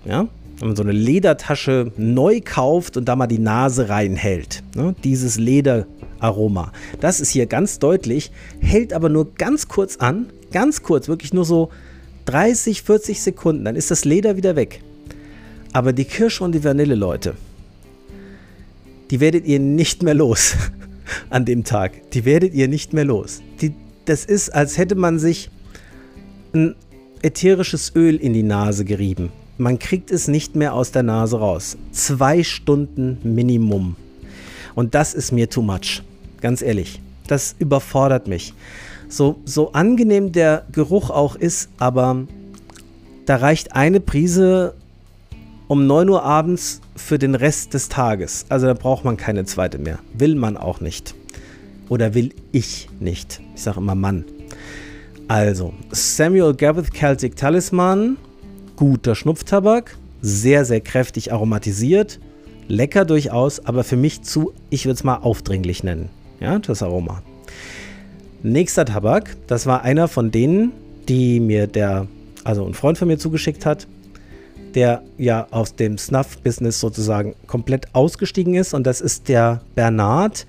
Ja? Wenn man so eine Ledertasche neu kauft und da mal die Nase reinhält. Ne? Dieses Lederaroma. Das ist hier ganz deutlich, hält aber nur ganz kurz an. Ganz kurz, wirklich nur so 30, 40 Sekunden. Dann ist das Leder wieder weg. Aber die Kirsche und die Vanille, Leute, die werdet ihr nicht mehr los. An dem Tag. Die werdet ihr nicht mehr los. Die, das ist, als hätte man sich ein ätherisches Öl in die Nase gerieben. Man kriegt es nicht mehr aus der Nase raus. Zwei Stunden Minimum. Und das ist mir too much. Ganz ehrlich. Das überfordert mich. So, so angenehm der Geruch auch ist, aber da reicht eine Prise um 9 Uhr abends für den Rest des Tages. Also da braucht man keine zweite mehr. Will man auch nicht. Oder will ich nicht. Ich sage immer Mann. Also, Samuel Gavith Celtic Talisman, guter Schnupftabak, sehr, sehr kräftig aromatisiert, lecker durchaus, aber für mich zu, ich würde es mal aufdringlich nennen. Ja, das Aroma. Nächster Tabak, das war einer von denen, die mir der, also ein Freund von mir zugeschickt hat der ja aus dem Snuff-Business sozusagen komplett ausgestiegen ist. Und das ist der Bernard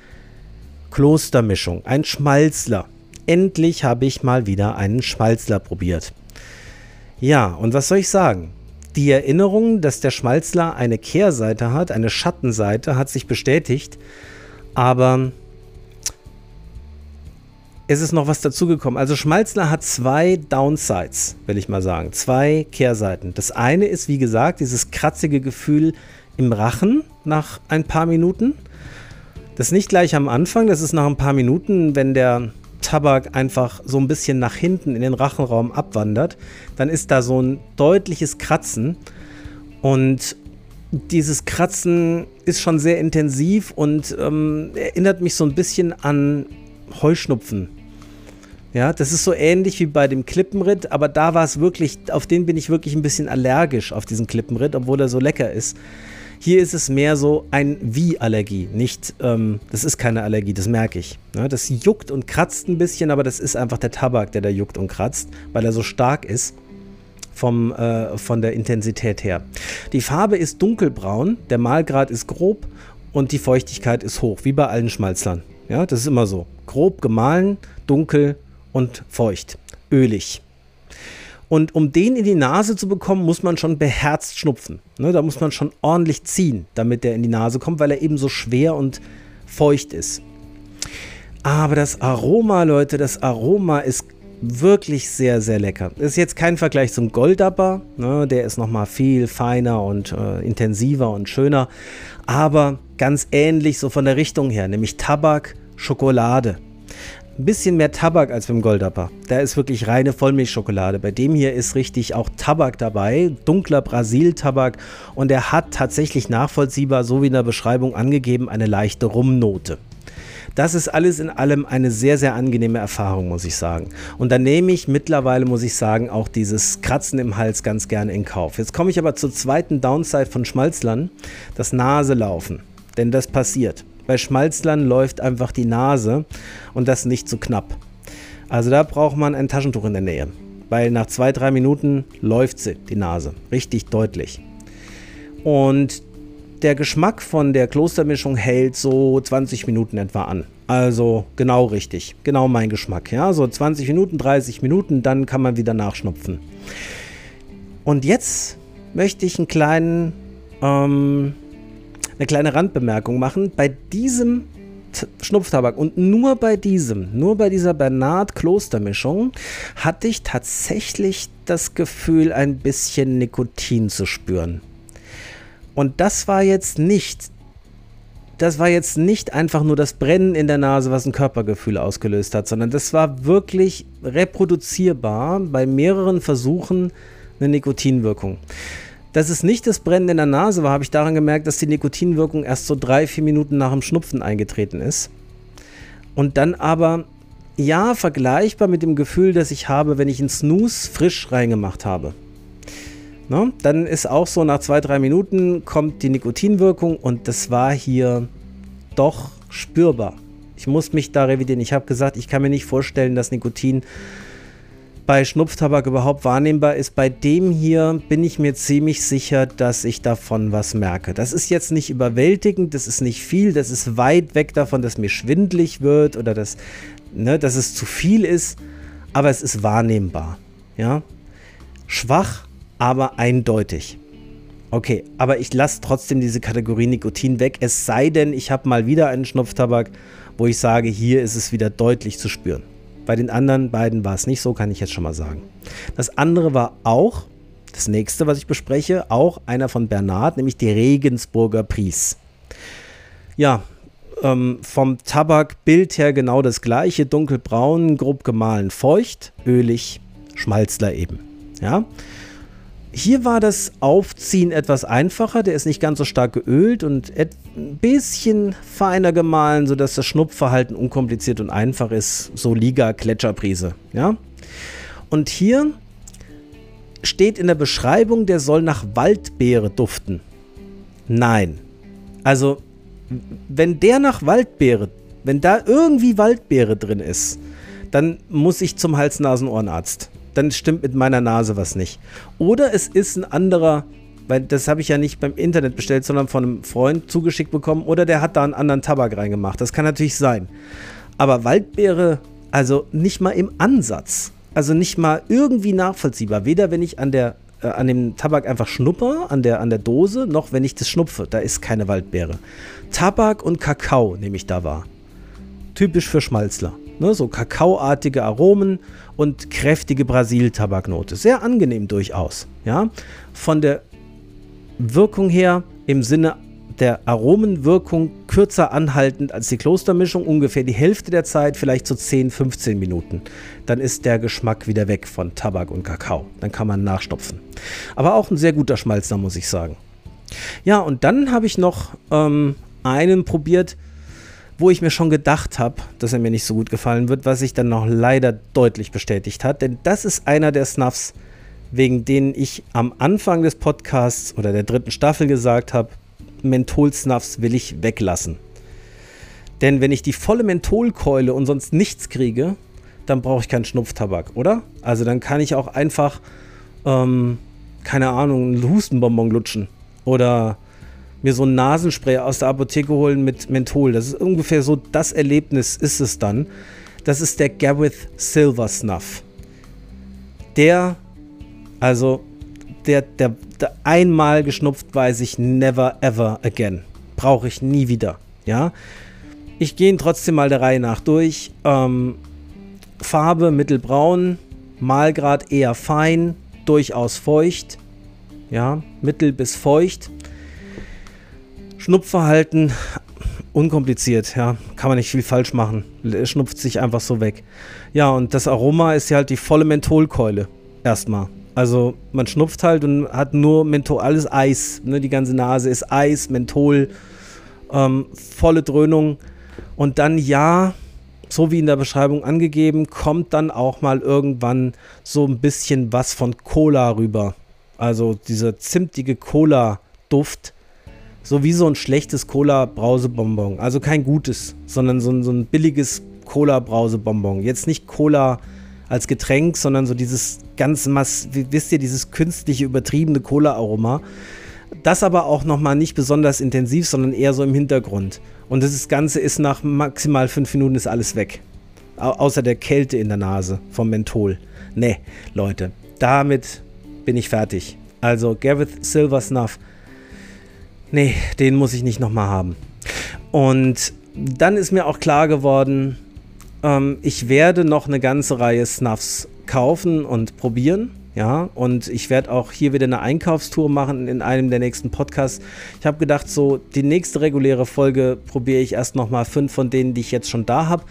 Klostermischung, ein Schmalzler. Endlich habe ich mal wieder einen Schmalzler probiert. Ja, und was soll ich sagen? Die Erinnerung, dass der Schmalzler eine Kehrseite hat, eine Schattenseite, hat sich bestätigt. Aber es ist noch was dazugekommen. Also Schmalzler hat zwei Downsides, will ich mal sagen. Zwei Kehrseiten. Das eine ist, wie gesagt, dieses kratzige Gefühl im Rachen nach ein paar Minuten. Das ist nicht gleich am Anfang, das ist nach ein paar Minuten, wenn der Tabak einfach so ein bisschen nach hinten in den Rachenraum abwandert, dann ist da so ein deutliches Kratzen. Und dieses Kratzen ist schon sehr intensiv und ähm, erinnert mich so ein bisschen an Heuschnupfen Ja, das ist so ähnlich wie bei dem Klippenritt, aber da war es wirklich, auf den bin ich wirklich ein bisschen allergisch, auf diesen Klippenritt, obwohl er so lecker ist. Hier ist es mehr so ein Wie-Allergie, nicht, ähm, das ist keine Allergie, das merke ich. Ja, das juckt und kratzt ein bisschen, aber das ist einfach der Tabak, der da juckt und kratzt, weil er so stark ist vom, äh, von der Intensität her. Die Farbe ist dunkelbraun, der Malgrad ist grob und die Feuchtigkeit ist hoch, wie bei allen Schmalzlern. Ja, das ist immer so. Grob gemahlen, dunkel, und feucht, ölig. Und um den in die Nase zu bekommen, muss man schon beherzt schnupfen. Ne, da muss man schon ordentlich ziehen, damit der in die Nase kommt, weil er eben so schwer und feucht ist. Aber das Aroma, Leute, das Aroma ist wirklich sehr, sehr lecker. Ist jetzt kein Vergleich zum Goldapper, ne, der ist nochmal viel feiner und äh, intensiver und schöner, aber ganz ähnlich so von der Richtung her, nämlich Tabak, Schokolade ein bisschen mehr Tabak als beim Goldapper. Da ist wirklich reine Vollmilchschokolade. Bei dem hier ist richtig auch Tabak dabei, dunkler Brasil-Tabak und er hat tatsächlich nachvollziehbar, so wie in der Beschreibung angegeben, eine leichte Rumnote. Das ist alles in allem eine sehr, sehr angenehme Erfahrung, muss ich sagen. Und da nehme ich mittlerweile, muss ich sagen, auch dieses Kratzen im Hals ganz gerne in Kauf. Jetzt komme ich aber zur zweiten Downside von Schmalzlern, das Naselaufen. Denn das passiert. Bei Schmalzlern läuft einfach die Nase und das nicht zu knapp. Also da braucht man ein Taschentuch in der Nähe, weil nach zwei, drei Minuten läuft sie, die Nase, richtig deutlich. Und der Geschmack von der Klostermischung hält so 20 Minuten etwa an. Also genau richtig, genau mein Geschmack. Ja, so 20 Minuten, 30 Minuten, dann kann man wieder nachschnupfen. Und jetzt möchte ich einen kleinen ähm, eine kleine Randbemerkung machen. Bei diesem Schnupftabak und nur bei diesem, nur bei dieser Bernard-Kloster-Mischung hatte ich tatsächlich das Gefühl, ein bisschen Nikotin zu spüren. Und das war jetzt nicht, das war jetzt nicht einfach nur das Brennen in der Nase, was ein Körpergefühl ausgelöst hat, sondern das war wirklich reproduzierbar bei mehreren Versuchen eine Nikotinwirkung. Dass es nicht das Brennen in der Nase war, habe ich daran gemerkt, dass die Nikotinwirkung erst so drei, vier Minuten nach dem Schnupfen eingetreten ist. Und dann aber, ja, vergleichbar mit dem Gefühl, das ich habe, wenn ich einen Snooze frisch reingemacht habe. Ne? Dann ist auch so, nach zwei, drei Minuten kommt die Nikotinwirkung und das war hier doch spürbar. Ich muss mich da revidieren. Ich habe gesagt, ich kann mir nicht vorstellen, dass Nikotin bei Schnupftabak überhaupt wahrnehmbar ist. Bei dem hier bin ich mir ziemlich sicher, dass ich davon was merke. Das ist jetzt nicht überwältigend, das ist nicht viel, das ist weit weg davon, dass mir schwindlig wird oder dass, ne, dass es zu viel ist, aber es ist wahrnehmbar. Ja? Schwach, aber eindeutig. Okay, aber ich lasse trotzdem diese Kategorie Nikotin weg, es sei denn, ich habe mal wieder einen Schnupftabak, wo ich sage, hier ist es wieder deutlich zu spüren. Bei den anderen beiden war es nicht so, kann ich jetzt schon mal sagen. Das andere war auch, das nächste, was ich bespreche, auch einer von Bernhard, nämlich die Regensburger Pries. Ja, ähm, vom Tabakbild her genau das gleiche, dunkelbraun, grob gemahlen, feucht, ölig, Schmalzler eben. Ja, hier war das Aufziehen etwas einfacher, der ist nicht ganz so stark geölt und ein bisschen feiner gemahlen, sodass das Schnupfverhalten unkompliziert und einfach ist. So Liga-Gletscherprise. Ja? Und hier steht in der Beschreibung, der soll nach Waldbeere duften. Nein. Also, wenn der nach Waldbeere, wenn da irgendwie Waldbeere drin ist, dann muss ich zum Hals-Nasen-Ohrenarzt dann stimmt mit meiner Nase was nicht. Oder es ist ein anderer, weil das habe ich ja nicht beim Internet bestellt, sondern von einem Freund zugeschickt bekommen, oder der hat da einen anderen Tabak reingemacht. Das kann natürlich sein. Aber Waldbeere, also nicht mal im Ansatz. Also nicht mal irgendwie nachvollziehbar. Weder wenn ich an der äh, an dem Tabak einfach schnupper, an der, an der Dose, noch wenn ich das schnupfe. Da ist keine Waldbeere. Tabak und Kakao nehme ich da wahr. Typisch für Schmalzler. Ne, so kakaoartige Aromen und kräftige Brasil-Tabaknote. Sehr angenehm durchaus. Ja? Von der Wirkung her im Sinne der Aromenwirkung kürzer anhaltend als die Klostermischung, ungefähr die Hälfte der Zeit, vielleicht so 10, 15 Minuten. Dann ist der Geschmack wieder weg von Tabak und Kakao. Dann kann man nachstopfen. Aber auch ein sehr guter Schmalzer, muss ich sagen. Ja, und dann habe ich noch ähm, einen probiert, wo ich mir schon gedacht habe, dass er mir nicht so gut gefallen wird, was sich dann noch leider deutlich bestätigt hat. Denn das ist einer der Snuffs, wegen denen ich am Anfang des Podcasts oder der dritten Staffel gesagt habe, Menthol-Snuffs will ich weglassen. Denn wenn ich die volle Mentholkeule und sonst nichts kriege, dann brauche ich keinen Schnupftabak, oder? Also dann kann ich auch einfach, ähm, keine Ahnung, einen Hustenbonbon lutschen. Oder mir so ein Nasenspray aus der Apotheke holen mit Menthol. Das ist ungefähr so das Erlebnis ist es dann. Das ist der Gareth Silver Snuff. Der, also, der, der, der einmal geschnupft weiß ich never ever again. Brauche ich nie wieder. Ja. Ich gehe trotzdem mal der Reihe nach durch. Ähm, Farbe mittelbraun, Malgrad eher fein, durchaus feucht. Ja, mittel bis feucht. Schnupfverhalten unkompliziert, ja, kann man nicht viel falsch machen. Schnupft sich einfach so weg. Ja, und das Aroma ist ja halt die volle Mentholkeule. Erstmal. Also man schnupft halt und hat nur Menthol, alles Eis. Ne? Die ganze Nase ist Eis, Menthol, ähm, volle Dröhnung. Und dann ja, so wie in der Beschreibung angegeben, kommt dann auch mal irgendwann so ein bisschen was von Cola rüber. Also dieser zimtige Cola-Duft so wie so ein schlechtes Cola-Brausebonbon. Also kein gutes, sondern so ein, so ein billiges Cola-Brausebonbon. Jetzt nicht Cola als Getränk, sondern so dieses ganz mass, wisst ihr, dieses künstliche, übertriebene Cola-Aroma. Das aber auch nochmal nicht besonders intensiv, sondern eher so im Hintergrund. Und das Ganze ist nach maximal fünf Minuten ist alles weg. Au außer der Kälte in der Nase vom Menthol. Ne, Leute, damit bin ich fertig. Also Gareth Silver Snuff nee, den muss ich nicht nochmal haben. Und dann ist mir auch klar geworden, ähm, ich werde noch eine ganze Reihe Snuffs kaufen und probieren. Ja, und ich werde auch hier wieder eine Einkaufstour machen in einem der nächsten Podcasts. Ich habe gedacht, so die nächste reguläre Folge probiere ich erst nochmal fünf von denen, die ich jetzt schon da habe.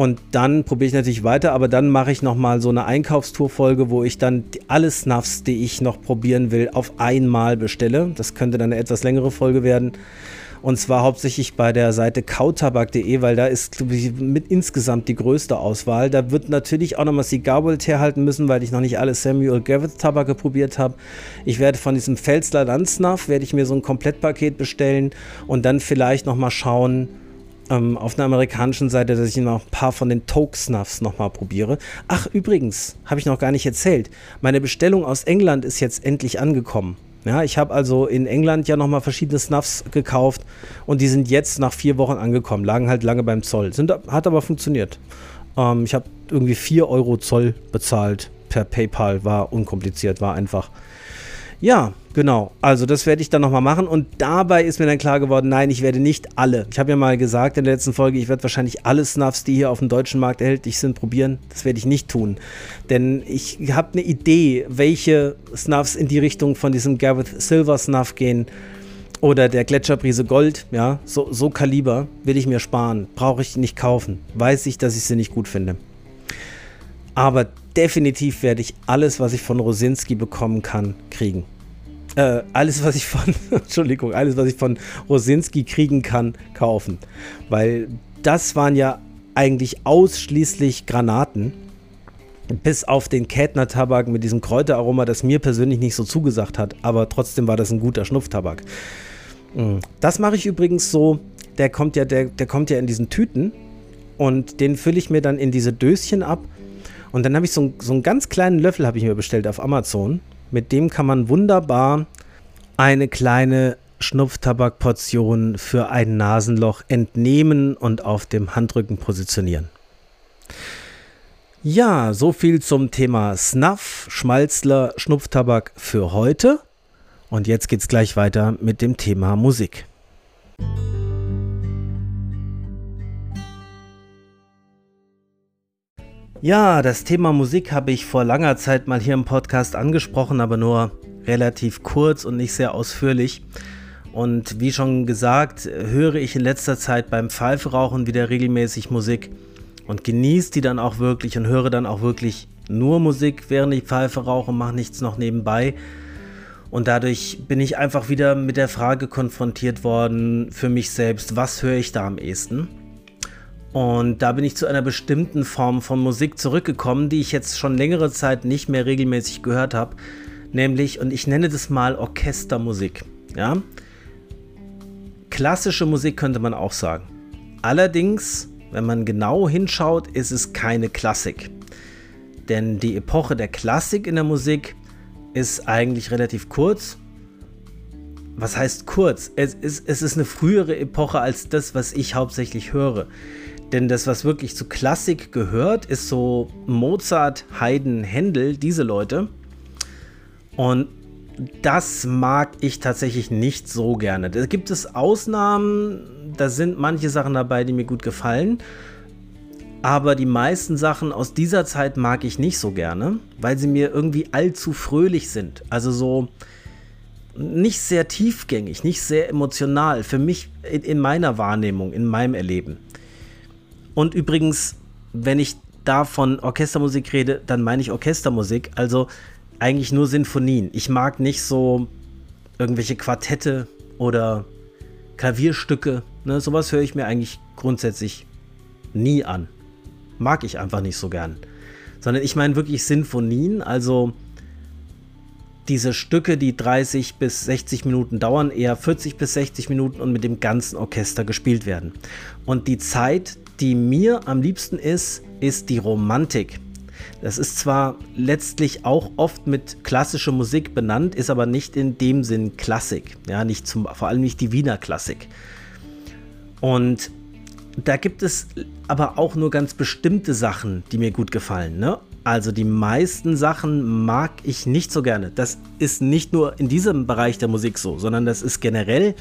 Und dann probiere ich natürlich weiter, aber dann mache ich nochmal so eine Einkaufstour-Folge, wo ich dann alle Snuffs, die ich noch probieren will, auf einmal bestelle. Das könnte dann eine etwas längere Folge werden. Und zwar hauptsächlich bei der Seite kautabak.de, weil da ist, glaube ich, mit insgesamt die größte Auswahl. Da wird natürlich auch nochmal Cigarworld herhalten müssen, weil ich noch nicht alle Samuel Garrett Tabake probiert habe. Ich werde von diesem Felsler Landsnuff, werde ich mir so ein Komplettpaket bestellen und dann vielleicht nochmal schauen, ähm, auf einer amerikanischen Seite, dass ich noch ein paar von den Toke Snuffs nochmal probiere. Ach, übrigens, habe ich noch gar nicht erzählt. Meine Bestellung aus England ist jetzt endlich angekommen. Ja, ich habe also in England ja nochmal verschiedene Snuffs gekauft und die sind jetzt nach vier Wochen angekommen, lagen halt lange beim Zoll. Sind, hat aber funktioniert. Ähm, ich habe irgendwie 4 Euro Zoll bezahlt per PayPal, war unkompliziert, war einfach. Ja, genau. Also das werde ich dann nochmal machen. Und dabei ist mir dann klar geworden, nein, ich werde nicht alle. Ich habe ja mal gesagt in der letzten Folge, ich werde wahrscheinlich alle Snuffs, die hier auf dem deutschen Markt erhältlich sind, probieren. Das werde ich nicht tun. Denn ich habe eine Idee, welche Snuffs in die Richtung von diesem Gareth Silver Snuff gehen. Oder der Gletscherbrise Gold, ja, so, so Kaliber will ich mir sparen. Brauche ich nicht kaufen. Weiß ich, dass ich sie nicht gut finde. Aber definitiv werde ich alles, was ich von Rosinski bekommen kann, kriegen. Äh, alles, was ich von, (laughs) Entschuldigung, alles, was ich von Rosinski kriegen kann, kaufen. Weil das waren ja eigentlich ausschließlich Granaten. Bis auf den Kätner-Tabak mit diesem Kräuteraroma, das mir persönlich nicht so zugesagt hat. Aber trotzdem war das ein guter Schnupftabak. Mm. Das mache ich übrigens so. Der kommt ja, der, der kommt ja in diesen Tüten. Und den fülle ich mir dann in diese Döschen ab und dann habe ich so, so einen ganz kleinen Löffel habe ich mir bestellt auf Amazon. Mit dem kann man wunderbar eine kleine Schnupftabakportion für ein Nasenloch entnehmen und auf dem Handrücken positionieren. Ja, so viel zum Thema Snuff, Schmalzler, Schnupftabak für heute. Und jetzt geht's gleich weiter mit dem Thema Musik. Ja, das Thema Musik habe ich vor langer Zeit mal hier im Podcast angesprochen, aber nur relativ kurz und nicht sehr ausführlich. Und wie schon gesagt, höre ich in letzter Zeit beim Pfeiferauchen wieder regelmäßig Musik und genieße die dann auch wirklich und höre dann auch wirklich nur Musik, während ich Pfeife rauche und mache nichts noch nebenbei. Und dadurch bin ich einfach wieder mit der Frage konfrontiert worden für mich selbst, was höre ich da am ehesten? Und da bin ich zu einer bestimmten Form von Musik zurückgekommen, die ich jetzt schon längere Zeit nicht mehr regelmäßig gehört habe. Nämlich, und ich nenne das mal Orchestermusik. Ja? Klassische Musik könnte man auch sagen. Allerdings, wenn man genau hinschaut, ist es keine Klassik. Denn die Epoche der Klassik in der Musik ist eigentlich relativ kurz. Was heißt kurz? Es ist, es ist eine frühere Epoche als das, was ich hauptsächlich höre. Denn das, was wirklich zu Klassik gehört, ist so Mozart, Haydn, Händel, diese Leute. Und das mag ich tatsächlich nicht so gerne. Da gibt es Ausnahmen, da sind manche Sachen dabei, die mir gut gefallen. Aber die meisten Sachen aus dieser Zeit mag ich nicht so gerne, weil sie mir irgendwie allzu fröhlich sind. Also so nicht sehr tiefgängig, nicht sehr emotional. Für mich in, in meiner Wahrnehmung, in meinem Erleben. Und übrigens, wenn ich da von Orchestermusik rede, dann meine ich Orchestermusik, also eigentlich nur Sinfonien. Ich mag nicht so irgendwelche Quartette oder Klavierstücke. Ne, sowas höre ich mir eigentlich grundsätzlich nie an. Mag ich einfach nicht so gern. Sondern ich meine wirklich Sinfonien, also diese Stücke, die 30 bis 60 Minuten dauern, eher 40 bis 60 Minuten und mit dem ganzen Orchester gespielt werden. Und die Zeit, die mir am liebsten ist, ist die Romantik. Das ist zwar letztlich auch oft mit klassischer Musik benannt, ist aber nicht in dem Sinn Klassik. Ja, nicht zum, vor allem nicht die Wiener Klassik. Und da gibt es aber auch nur ganz bestimmte Sachen, die mir gut gefallen. Ne? Also die meisten Sachen mag ich nicht so gerne. Das ist nicht nur in diesem Bereich der Musik so, sondern das ist generell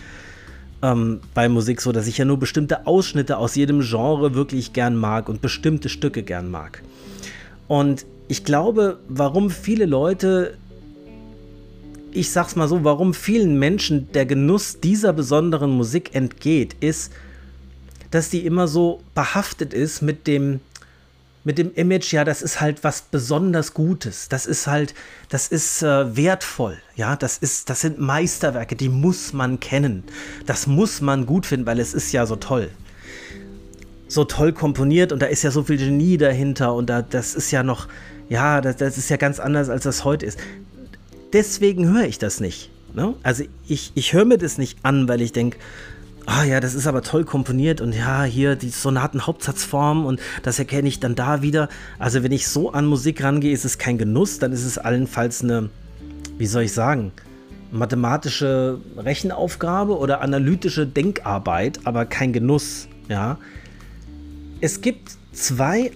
ähm, bei Musik so, dass ich ja nur bestimmte Ausschnitte aus jedem Genre wirklich gern mag und bestimmte Stücke gern mag. Und ich glaube, warum viele Leute, ich sag's mal so, warum vielen Menschen der Genuss dieser besonderen Musik entgeht, ist, dass die immer so behaftet ist mit dem, mit dem Image, ja, das ist halt was besonders Gutes. Das ist halt, das ist äh, wertvoll. Ja, das ist, das sind Meisterwerke, die muss man kennen. Das muss man gut finden, weil es ist ja so toll. So toll komponiert und da ist ja so viel Genie dahinter und da, das ist ja noch, ja, das, das ist ja ganz anders, als das heute ist. Deswegen höre ich das nicht. Ne? Also ich, ich höre mir das nicht an, weil ich denke, ah ja, das ist aber toll komponiert und ja, hier die Sonaten-Hauptsatzform und das erkenne ich dann da wieder. Also wenn ich so an Musik rangehe, ist es kein Genuss, dann ist es allenfalls eine, wie soll ich sagen, mathematische Rechenaufgabe oder analytische Denkarbeit, aber kein Genuss, ja. Es gibt zwei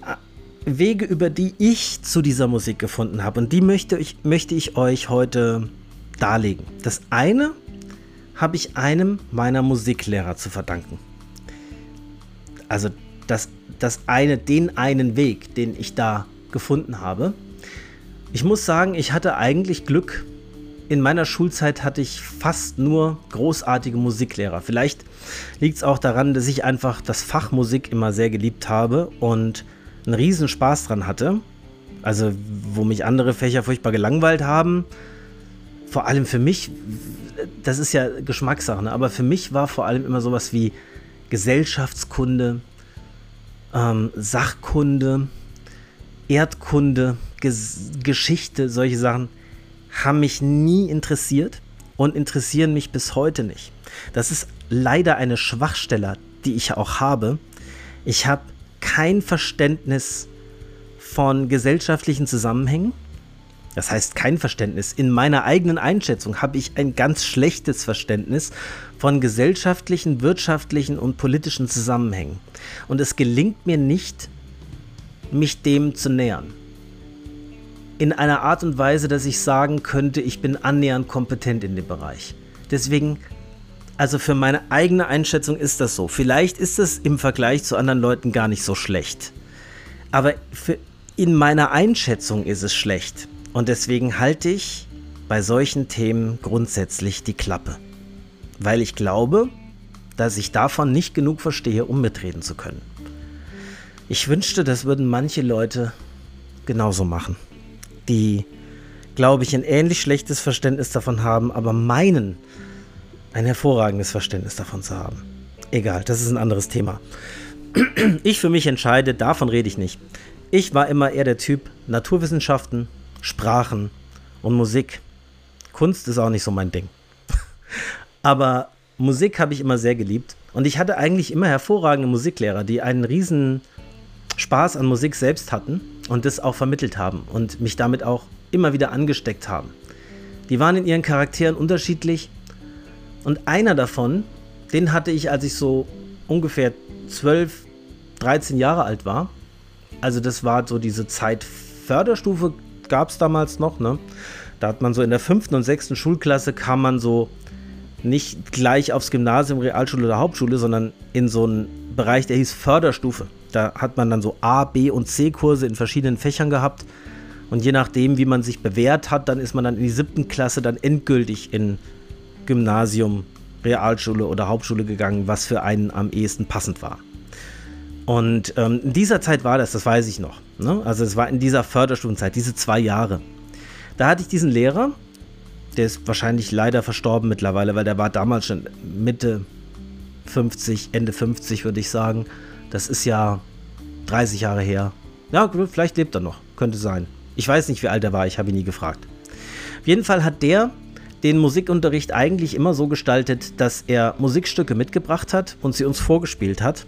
Wege, über die ich zu dieser Musik gefunden habe und die möchte ich, möchte ich euch heute darlegen. Das eine habe ich einem meiner Musiklehrer zu verdanken. Also das, das eine, den einen Weg, den ich da gefunden habe. Ich muss sagen, ich hatte eigentlich Glück. In meiner Schulzeit hatte ich fast nur großartige Musiklehrer. Vielleicht liegt es auch daran, dass ich einfach das Fach Musik immer sehr geliebt habe und einen riesen Spaß dran hatte. Also, wo mich andere Fächer furchtbar gelangweilt haben. Vor allem für mich das ist ja Geschmackssache, ne? aber für mich war vor allem immer sowas wie Gesellschaftskunde, ähm, Sachkunde, Erdkunde, Ges Geschichte, solche Sachen haben mich nie interessiert und interessieren mich bis heute nicht. Das ist leider eine Schwachstelle, die ich auch habe. Ich habe kein Verständnis von gesellschaftlichen Zusammenhängen. Das heißt kein Verständnis. In meiner eigenen Einschätzung habe ich ein ganz schlechtes Verständnis von gesellschaftlichen, wirtschaftlichen und politischen Zusammenhängen. Und es gelingt mir nicht, mich dem zu nähern. In einer Art und Weise, dass ich sagen könnte, ich bin annähernd kompetent in dem Bereich. Deswegen, also für meine eigene Einschätzung ist das so. Vielleicht ist es im Vergleich zu anderen Leuten gar nicht so schlecht. Aber für, in meiner Einschätzung ist es schlecht. Und deswegen halte ich bei solchen Themen grundsätzlich die Klappe. Weil ich glaube, dass ich davon nicht genug verstehe, um mitreden zu können. Ich wünschte, das würden manche Leute genauso machen. Die, glaube ich, ein ähnlich schlechtes Verständnis davon haben, aber meinen, ein hervorragendes Verständnis davon zu haben. Egal, das ist ein anderes Thema. ich für mich entscheide, davon rede ich nicht. Ich war immer eher der Typ Naturwissenschaften, Sprachen und Musik. Kunst ist auch nicht so mein Ding. (laughs) Aber Musik habe ich immer sehr geliebt. Und ich hatte eigentlich immer hervorragende Musiklehrer, die einen riesen Spaß an Musik selbst hatten und das auch vermittelt haben und mich damit auch immer wieder angesteckt haben. Die waren in ihren Charakteren unterschiedlich und einer davon, den hatte ich, als ich so ungefähr 12, 13 Jahre alt war. Also das war so diese Zeit Förderstufe gab es damals noch, ne? Da hat man so in der fünften und sechsten Schulklasse kam man so nicht gleich aufs Gymnasium, Realschule oder Hauptschule, sondern in so einen Bereich, der hieß Förderstufe. Da hat man dann so A, B und C Kurse in verschiedenen Fächern gehabt. Und je nachdem, wie man sich bewährt hat, dann ist man dann in die siebten Klasse dann endgültig in Gymnasium, Realschule oder Hauptschule gegangen, was für einen am ehesten passend war. Und ähm, in dieser Zeit war das, das weiß ich noch. Ne? Also es war in dieser Förderstufenzeit, diese zwei Jahre. Da hatte ich diesen Lehrer, der ist wahrscheinlich leider verstorben mittlerweile, weil der war damals schon Mitte 50, Ende 50 würde ich sagen. Das ist ja 30 Jahre her. Ja, vielleicht lebt er noch, könnte sein. Ich weiß nicht, wie alt er war, ich habe ihn nie gefragt. Auf jeden Fall hat der den Musikunterricht eigentlich immer so gestaltet, dass er Musikstücke mitgebracht hat und sie uns vorgespielt hat.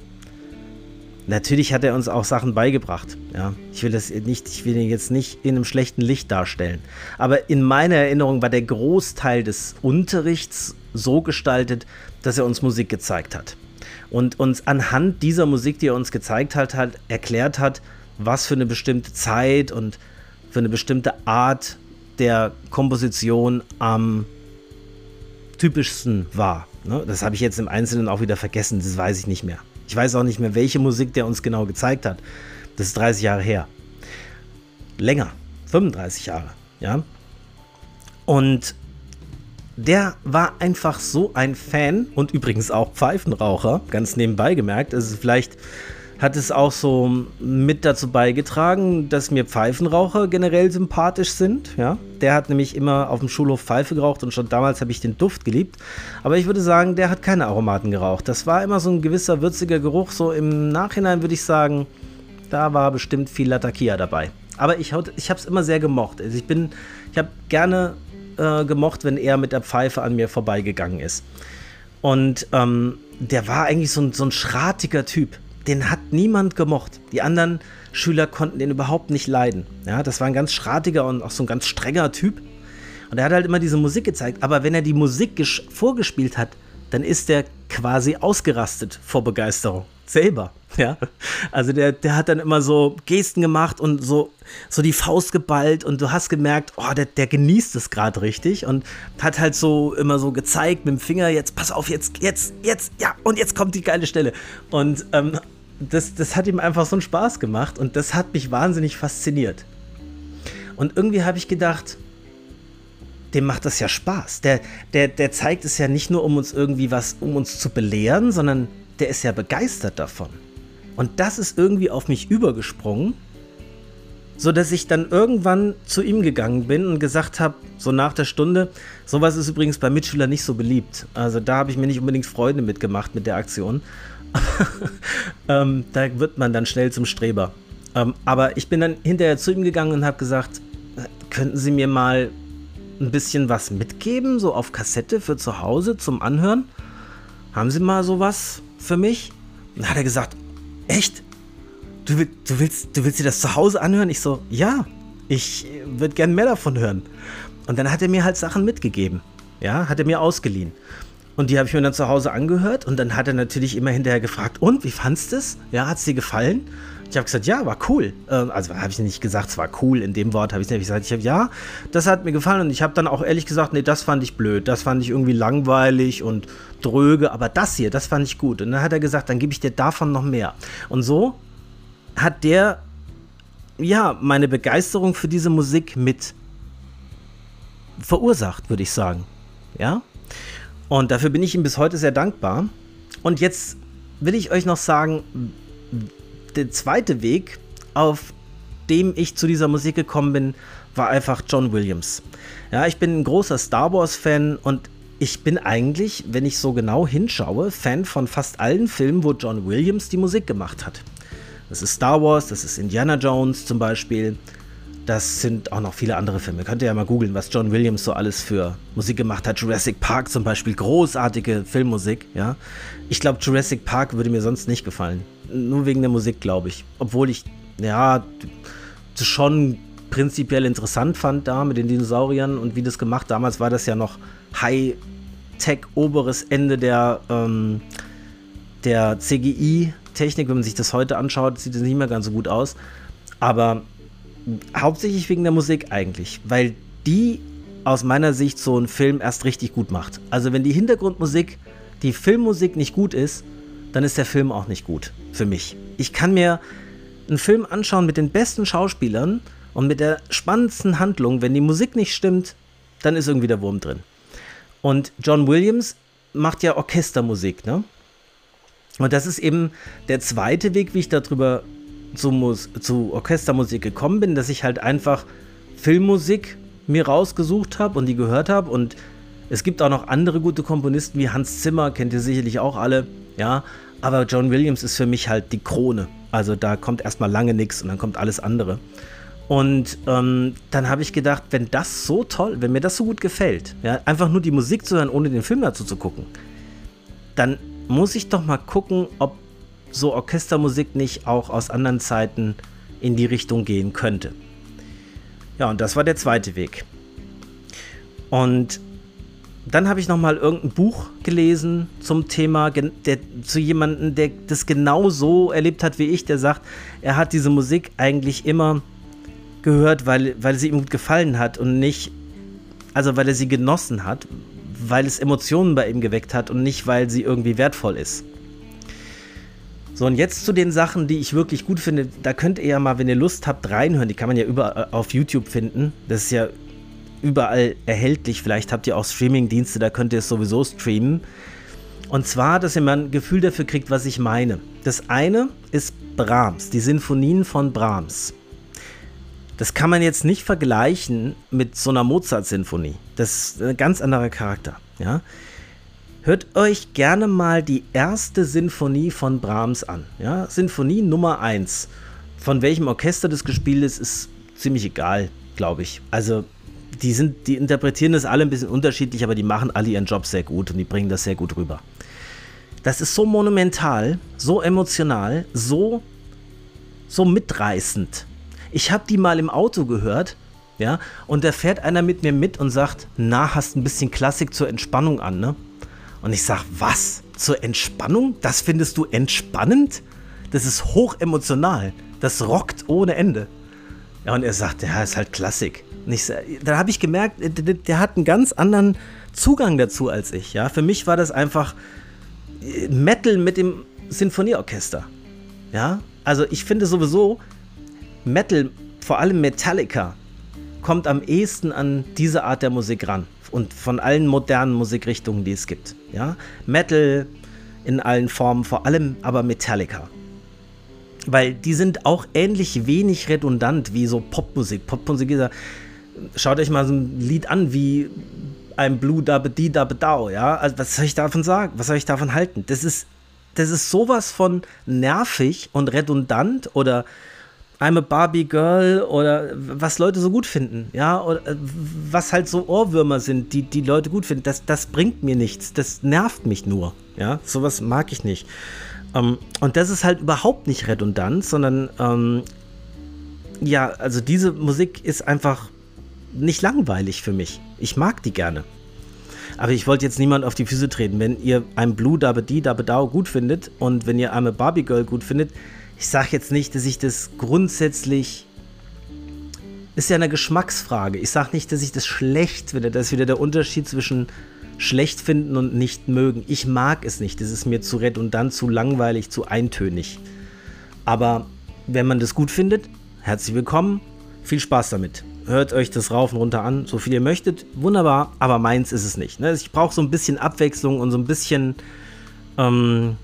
Natürlich hat er uns auch Sachen beigebracht. Ja, ich will das nicht, ich will ihn jetzt nicht in einem schlechten Licht darstellen. Aber in meiner Erinnerung war der Großteil des Unterrichts so gestaltet, dass er uns Musik gezeigt hat. Und uns anhand dieser Musik, die er uns gezeigt hat, halt erklärt hat, was für eine bestimmte Zeit und für eine bestimmte Art der Komposition am typischsten war. Ne? Das habe ich jetzt im Einzelnen auch wieder vergessen, das weiß ich nicht mehr. Ich weiß auch nicht mehr, welche Musik der uns genau gezeigt hat. Das ist 30 Jahre her. Länger, 35 Jahre, ja. Und der war einfach so ein Fan und übrigens auch Pfeifenraucher, ganz nebenbei gemerkt. Also vielleicht hat es auch so mit dazu beigetragen, dass mir Pfeifenraucher generell sympathisch sind. Ja? Der hat nämlich immer auf dem Schulhof Pfeife geraucht und schon damals habe ich den Duft geliebt. Aber ich würde sagen, der hat keine Aromaten geraucht. Das war immer so ein gewisser würziger Geruch. So im Nachhinein würde ich sagen, da war bestimmt viel Latakia dabei. Aber ich, ich habe es immer sehr gemocht. Also ich bin, ich habe gerne äh, gemocht, wenn er mit der Pfeife an mir vorbeigegangen ist. Und ähm, der war eigentlich so ein, so ein schratiger Typ den hat niemand gemocht. Die anderen Schüler konnten den überhaupt nicht leiden. Ja, das war ein ganz schratiger und auch so ein ganz strenger Typ. Und er hat halt immer diese Musik gezeigt. Aber wenn er die Musik vorgespielt hat, dann ist er quasi ausgerastet vor Begeisterung. Selber. (laughs) Ja. Also der, der hat dann immer so Gesten gemacht und so, so die Faust geballt und du hast gemerkt, oh, der, der genießt es gerade richtig und hat halt so immer so gezeigt mit dem Finger, jetzt pass auf, jetzt, jetzt, jetzt, ja, und jetzt kommt die geile Stelle. Und ähm, das, das hat ihm einfach so einen Spaß gemacht und das hat mich wahnsinnig fasziniert. Und irgendwie habe ich gedacht, dem macht das ja Spaß. Der, der, der zeigt es ja nicht nur, um uns irgendwie was, um uns zu belehren, sondern der ist ja begeistert davon. Und das ist irgendwie auf mich übergesprungen, so dass ich dann irgendwann zu ihm gegangen bin und gesagt habe, so nach der Stunde, sowas ist übrigens bei Mitschülern nicht so beliebt. Also da habe ich mir nicht unbedingt Freunde mitgemacht mit der Aktion. (laughs) ähm, da wird man dann schnell zum Streber. Ähm, aber ich bin dann hinterher zu ihm gegangen und habe gesagt, könnten Sie mir mal ein bisschen was mitgeben, so auf Kassette für zu Hause zum Anhören? Haben Sie mal sowas für mich? Und dann hat er gesagt, echt? Du, du, willst, du willst dir das zu Hause anhören? Ich so, ja, ich würde gern mehr davon hören. Und dann hat er mir halt Sachen mitgegeben. Ja, hat er mir ausgeliehen. Und die habe ich mir dann zu Hause angehört und dann hat er natürlich immer hinterher gefragt, und wie fandest du es? Ja, hat es dir gefallen? Ich habe gesagt, ja, war cool. Ähm, also habe ich nicht gesagt, es war cool. In dem Wort habe ich nicht gesagt. Ich habe ja, das hat mir gefallen und ich habe dann auch ehrlich gesagt, nee, das fand ich blöd, das fand ich irgendwie langweilig und dröge, aber das hier, das fand ich gut. Und dann hat er gesagt, dann gebe ich dir davon noch mehr. Und so hat der ja meine Begeisterung für diese Musik mit verursacht, würde ich sagen. Ja, und dafür bin ich ihm bis heute sehr dankbar. Und jetzt will ich euch noch sagen, der zweite Weg, auf dem ich zu dieser Musik gekommen bin, war einfach John Williams. Ja, ich bin ein großer Star Wars-Fan und ich bin eigentlich, wenn ich so genau hinschaue, Fan von fast allen Filmen, wo John Williams die Musik gemacht hat. Das ist Star Wars, das ist Indiana Jones zum Beispiel. Das sind auch noch viele andere Filme. Könnt ihr ja mal googeln, was John Williams so alles für Musik gemacht hat. Jurassic Park zum Beispiel, großartige Filmmusik, ja. Ich glaube, Jurassic Park würde mir sonst nicht gefallen. Nur wegen der Musik, glaube ich. Obwohl ich, ja, schon prinzipiell interessant fand da mit den Dinosauriern und wie das gemacht. Damals war das ja noch High-Tech, oberes Ende der, ähm, der CGI-Technik. Wenn man sich das heute anschaut, sieht es nicht mehr ganz so gut aus. Aber hauptsächlich wegen der Musik eigentlich, weil die aus meiner Sicht so einen Film erst richtig gut macht. Also wenn die Hintergrundmusik, die Filmmusik nicht gut ist, dann ist der Film auch nicht gut für mich. Ich kann mir einen Film anschauen mit den besten Schauspielern und mit der spannendsten Handlung. Wenn die Musik nicht stimmt, dann ist irgendwie der Wurm drin. Und John Williams macht ja Orchestermusik, ne? Und das ist eben der zweite Weg, wie ich darüber zu, Mus zu Orchestermusik gekommen bin, dass ich halt einfach Filmmusik mir rausgesucht habe und die gehört habe. Und es gibt auch noch andere gute Komponisten wie Hans Zimmer, kennt ihr sicherlich auch alle, ja. Aber John Williams ist für mich halt die Krone. Also da kommt erstmal lange nichts und dann kommt alles andere. Und ähm, dann habe ich gedacht, wenn das so toll, wenn mir das so gut gefällt, ja, einfach nur die Musik zu hören, ohne den Film dazu zu gucken, dann muss ich doch mal gucken, ob so Orchestermusik nicht auch aus anderen Zeiten in die Richtung gehen könnte. Ja, und das war der zweite Weg. Und dann habe ich noch mal irgendein Buch gelesen zum Thema, der, zu jemandem, der das genau so erlebt hat wie ich, der sagt, er hat diese Musik eigentlich immer gehört, weil, weil sie ihm gut gefallen hat und nicht, also weil er sie genossen hat, weil es Emotionen bei ihm geweckt hat und nicht, weil sie irgendwie wertvoll ist. So, und jetzt zu den Sachen, die ich wirklich gut finde. Da könnt ihr ja mal, wenn ihr Lust habt, reinhören. Die kann man ja überall auf YouTube finden. Das ist ja überall erhältlich. Vielleicht habt ihr auch Streaming-Dienste, da könnt ihr es sowieso streamen. Und zwar, dass ihr mal ein Gefühl dafür kriegt, was ich meine. Das eine ist Brahms, die Sinfonien von Brahms. Das kann man jetzt nicht vergleichen mit so einer Mozart-Sinfonie. Das ist ein ganz anderer Charakter. Ja? Hört euch gerne mal die erste Sinfonie von Brahms an. Ja? Sinfonie Nummer 1. Von welchem Orchester das gespielt ist, ist ziemlich egal, glaube ich. Also, die, sind, die interpretieren das alle ein bisschen unterschiedlich, aber die machen alle ihren Job sehr gut und die bringen das sehr gut rüber. Das ist so monumental, so emotional, so, so mitreißend. Ich habe die mal im Auto gehört, ja, und da fährt einer mit mir mit und sagt, na, hast ein bisschen Klassik zur Entspannung an, ne? Und ich sage, was? Zur Entspannung? Das findest du entspannend? Das ist hoch emotional. Das rockt ohne Ende. Ja, und er sagt, ja, ist halt Klassik. Ich, da habe ich gemerkt, der, der, hat einen ganz anderen Zugang dazu als ich. Ja, für mich war das einfach äh, Metal mit dem Sinfonieorchester. Ja, also ich finde sowieso Metal, vor allem Metallica, kommt am ehesten an diese Art der Musik ran und von allen modernen Musikrichtungen, die es gibt. Ja? Metal in allen Formen, vor allem aber Metallica. Weil die sind auch ähnlich wenig redundant wie so Popmusik. Popmusik ist ja, schaut euch mal so ein Lied an wie ein Blue Dabbe Di Dabbe Dau, ja? Also was soll ich davon sagen? Was soll ich davon halten? Das ist, das ist sowas von nervig und redundant oder I'm a Barbie Girl oder was Leute so gut finden, ja, oder äh, was halt so Ohrwürmer sind, die die Leute gut finden, das, das bringt mir nichts, das nervt mich nur, ja, sowas mag ich nicht. Ähm, und das ist halt überhaupt nicht redundant, sondern ähm, ja, also diese Musik ist einfach nicht langweilig für mich. Ich mag die gerne. Aber ich wollte jetzt niemand auf die Füße treten. Wenn ihr ein Blue Dabbe Di Dabbe Dau gut findet und wenn ihr I'm a Barbie Girl gut findet, ich sage jetzt nicht, dass ich das grundsätzlich. Ist ja eine Geschmacksfrage. Ich sage nicht, dass ich das schlecht finde. Das ist wieder der Unterschied zwischen schlecht finden und nicht mögen. Ich mag es nicht. Das ist mir zu redundant, zu langweilig, zu eintönig. Aber wenn man das gut findet, herzlich willkommen. Viel Spaß damit. Hört euch das rauf und runter an, so viel ihr möchtet. Wunderbar, aber meins ist es nicht. Ne? Ich brauche so ein bisschen Abwechslung und so ein bisschen ähm,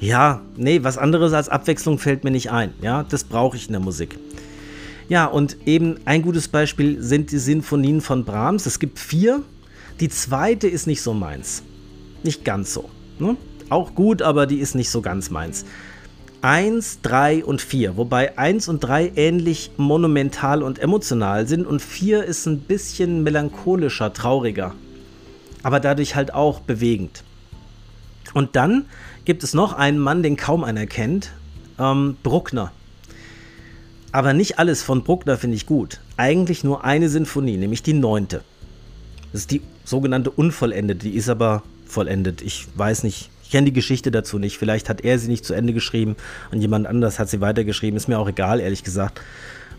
ja, nee, was anderes als Abwechslung fällt mir nicht ein. Ja, das brauche ich in der Musik. Ja, und eben ein gutes Beispiel sind die Sinfonien von Brahms. Es gibt vier. Die zweite ist nicht so meins. Nicht ganz so. Ne? Auch gut, aber die ist nicht so ganz meins. 1, 3 und 4, wobei 1 und 3 ähnlich monumental und emotional sind und 4 ist ein bisschen melancholischer, trauriger, aber dadurch halt auch bewegend. Und dann gibt es noch einen Mann, den kaum einer kennt, ähm, Bruckner. Aber nicht alles von Bruckner finde ich gut. Eigentlich nur eine Sinfonie, nämlich die neunte. Das ist die sogenannte Unvollendete, die ist aber vollendet. Ich weiß nicht, ich kenne die Geschichte dazu nicht. Vielleicht hat er sie nicht zu Ende geschrieben und jemand anders hat sie weitergeschrieben. Ist mir auch egal, ehrlich gesagt.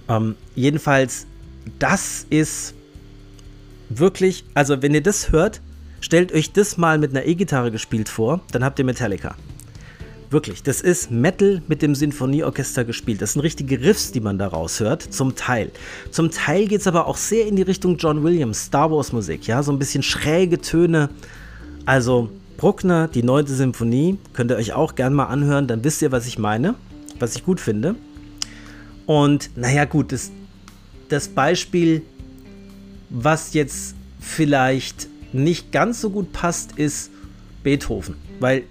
Ähm, jedenfalls, das ist wirklich, also wenn ihr das hört, stellt euch das mal mit einer E-Gitarre gespielt vor, dann habt ihr Metallica. Wirklich, das ist Metal mit dem Sinfonieorchester gespielt. Das sind richtige Riffs, die man daraus hört, zum Teil. Zum Teil geht es aber auch sehr in die Richtung John Williams, Star Wars Musik, ja, so ein bisschen schräge Töne. Also Bruckner, die neunte Symphonie, könnt ihr euch auch gern mal anhören, dann wisst ihr, was ich meine, was ich gut finde. Und naja, gut, das, das Beispiel, was jetzt vielleicht nicht ganz so gut passt, ist Beethoven. Weil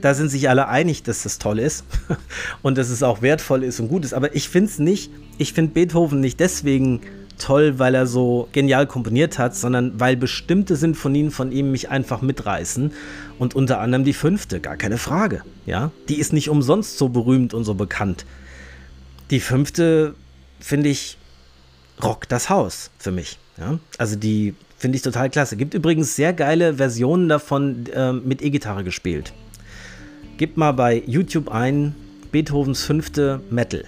da sind sich alle einig, dass das toll ist (laughs) und dass es auch wertvoll ist und gut ist. Aber ich finde es nicht, ich finde Beethoven nicht deswegen toll, weil er so genial komponiert hat, sondern weil bestimmte Sinfonien von ihm mich einfach mitreißen. Und unter anderem die fünfte, gar keine Frage. Ja, die ist nicht umsonst so berühmt und so bekannt. Die fünfte, finde ich, rockt das Haus für mich. Ja? Also die finde ich total klasse. Gibt übrigens sehr geile Versionen davon äh, mit E-Gitarre gespielt. Gebt mal bei YouTube ein Beethovens fünfte Metal.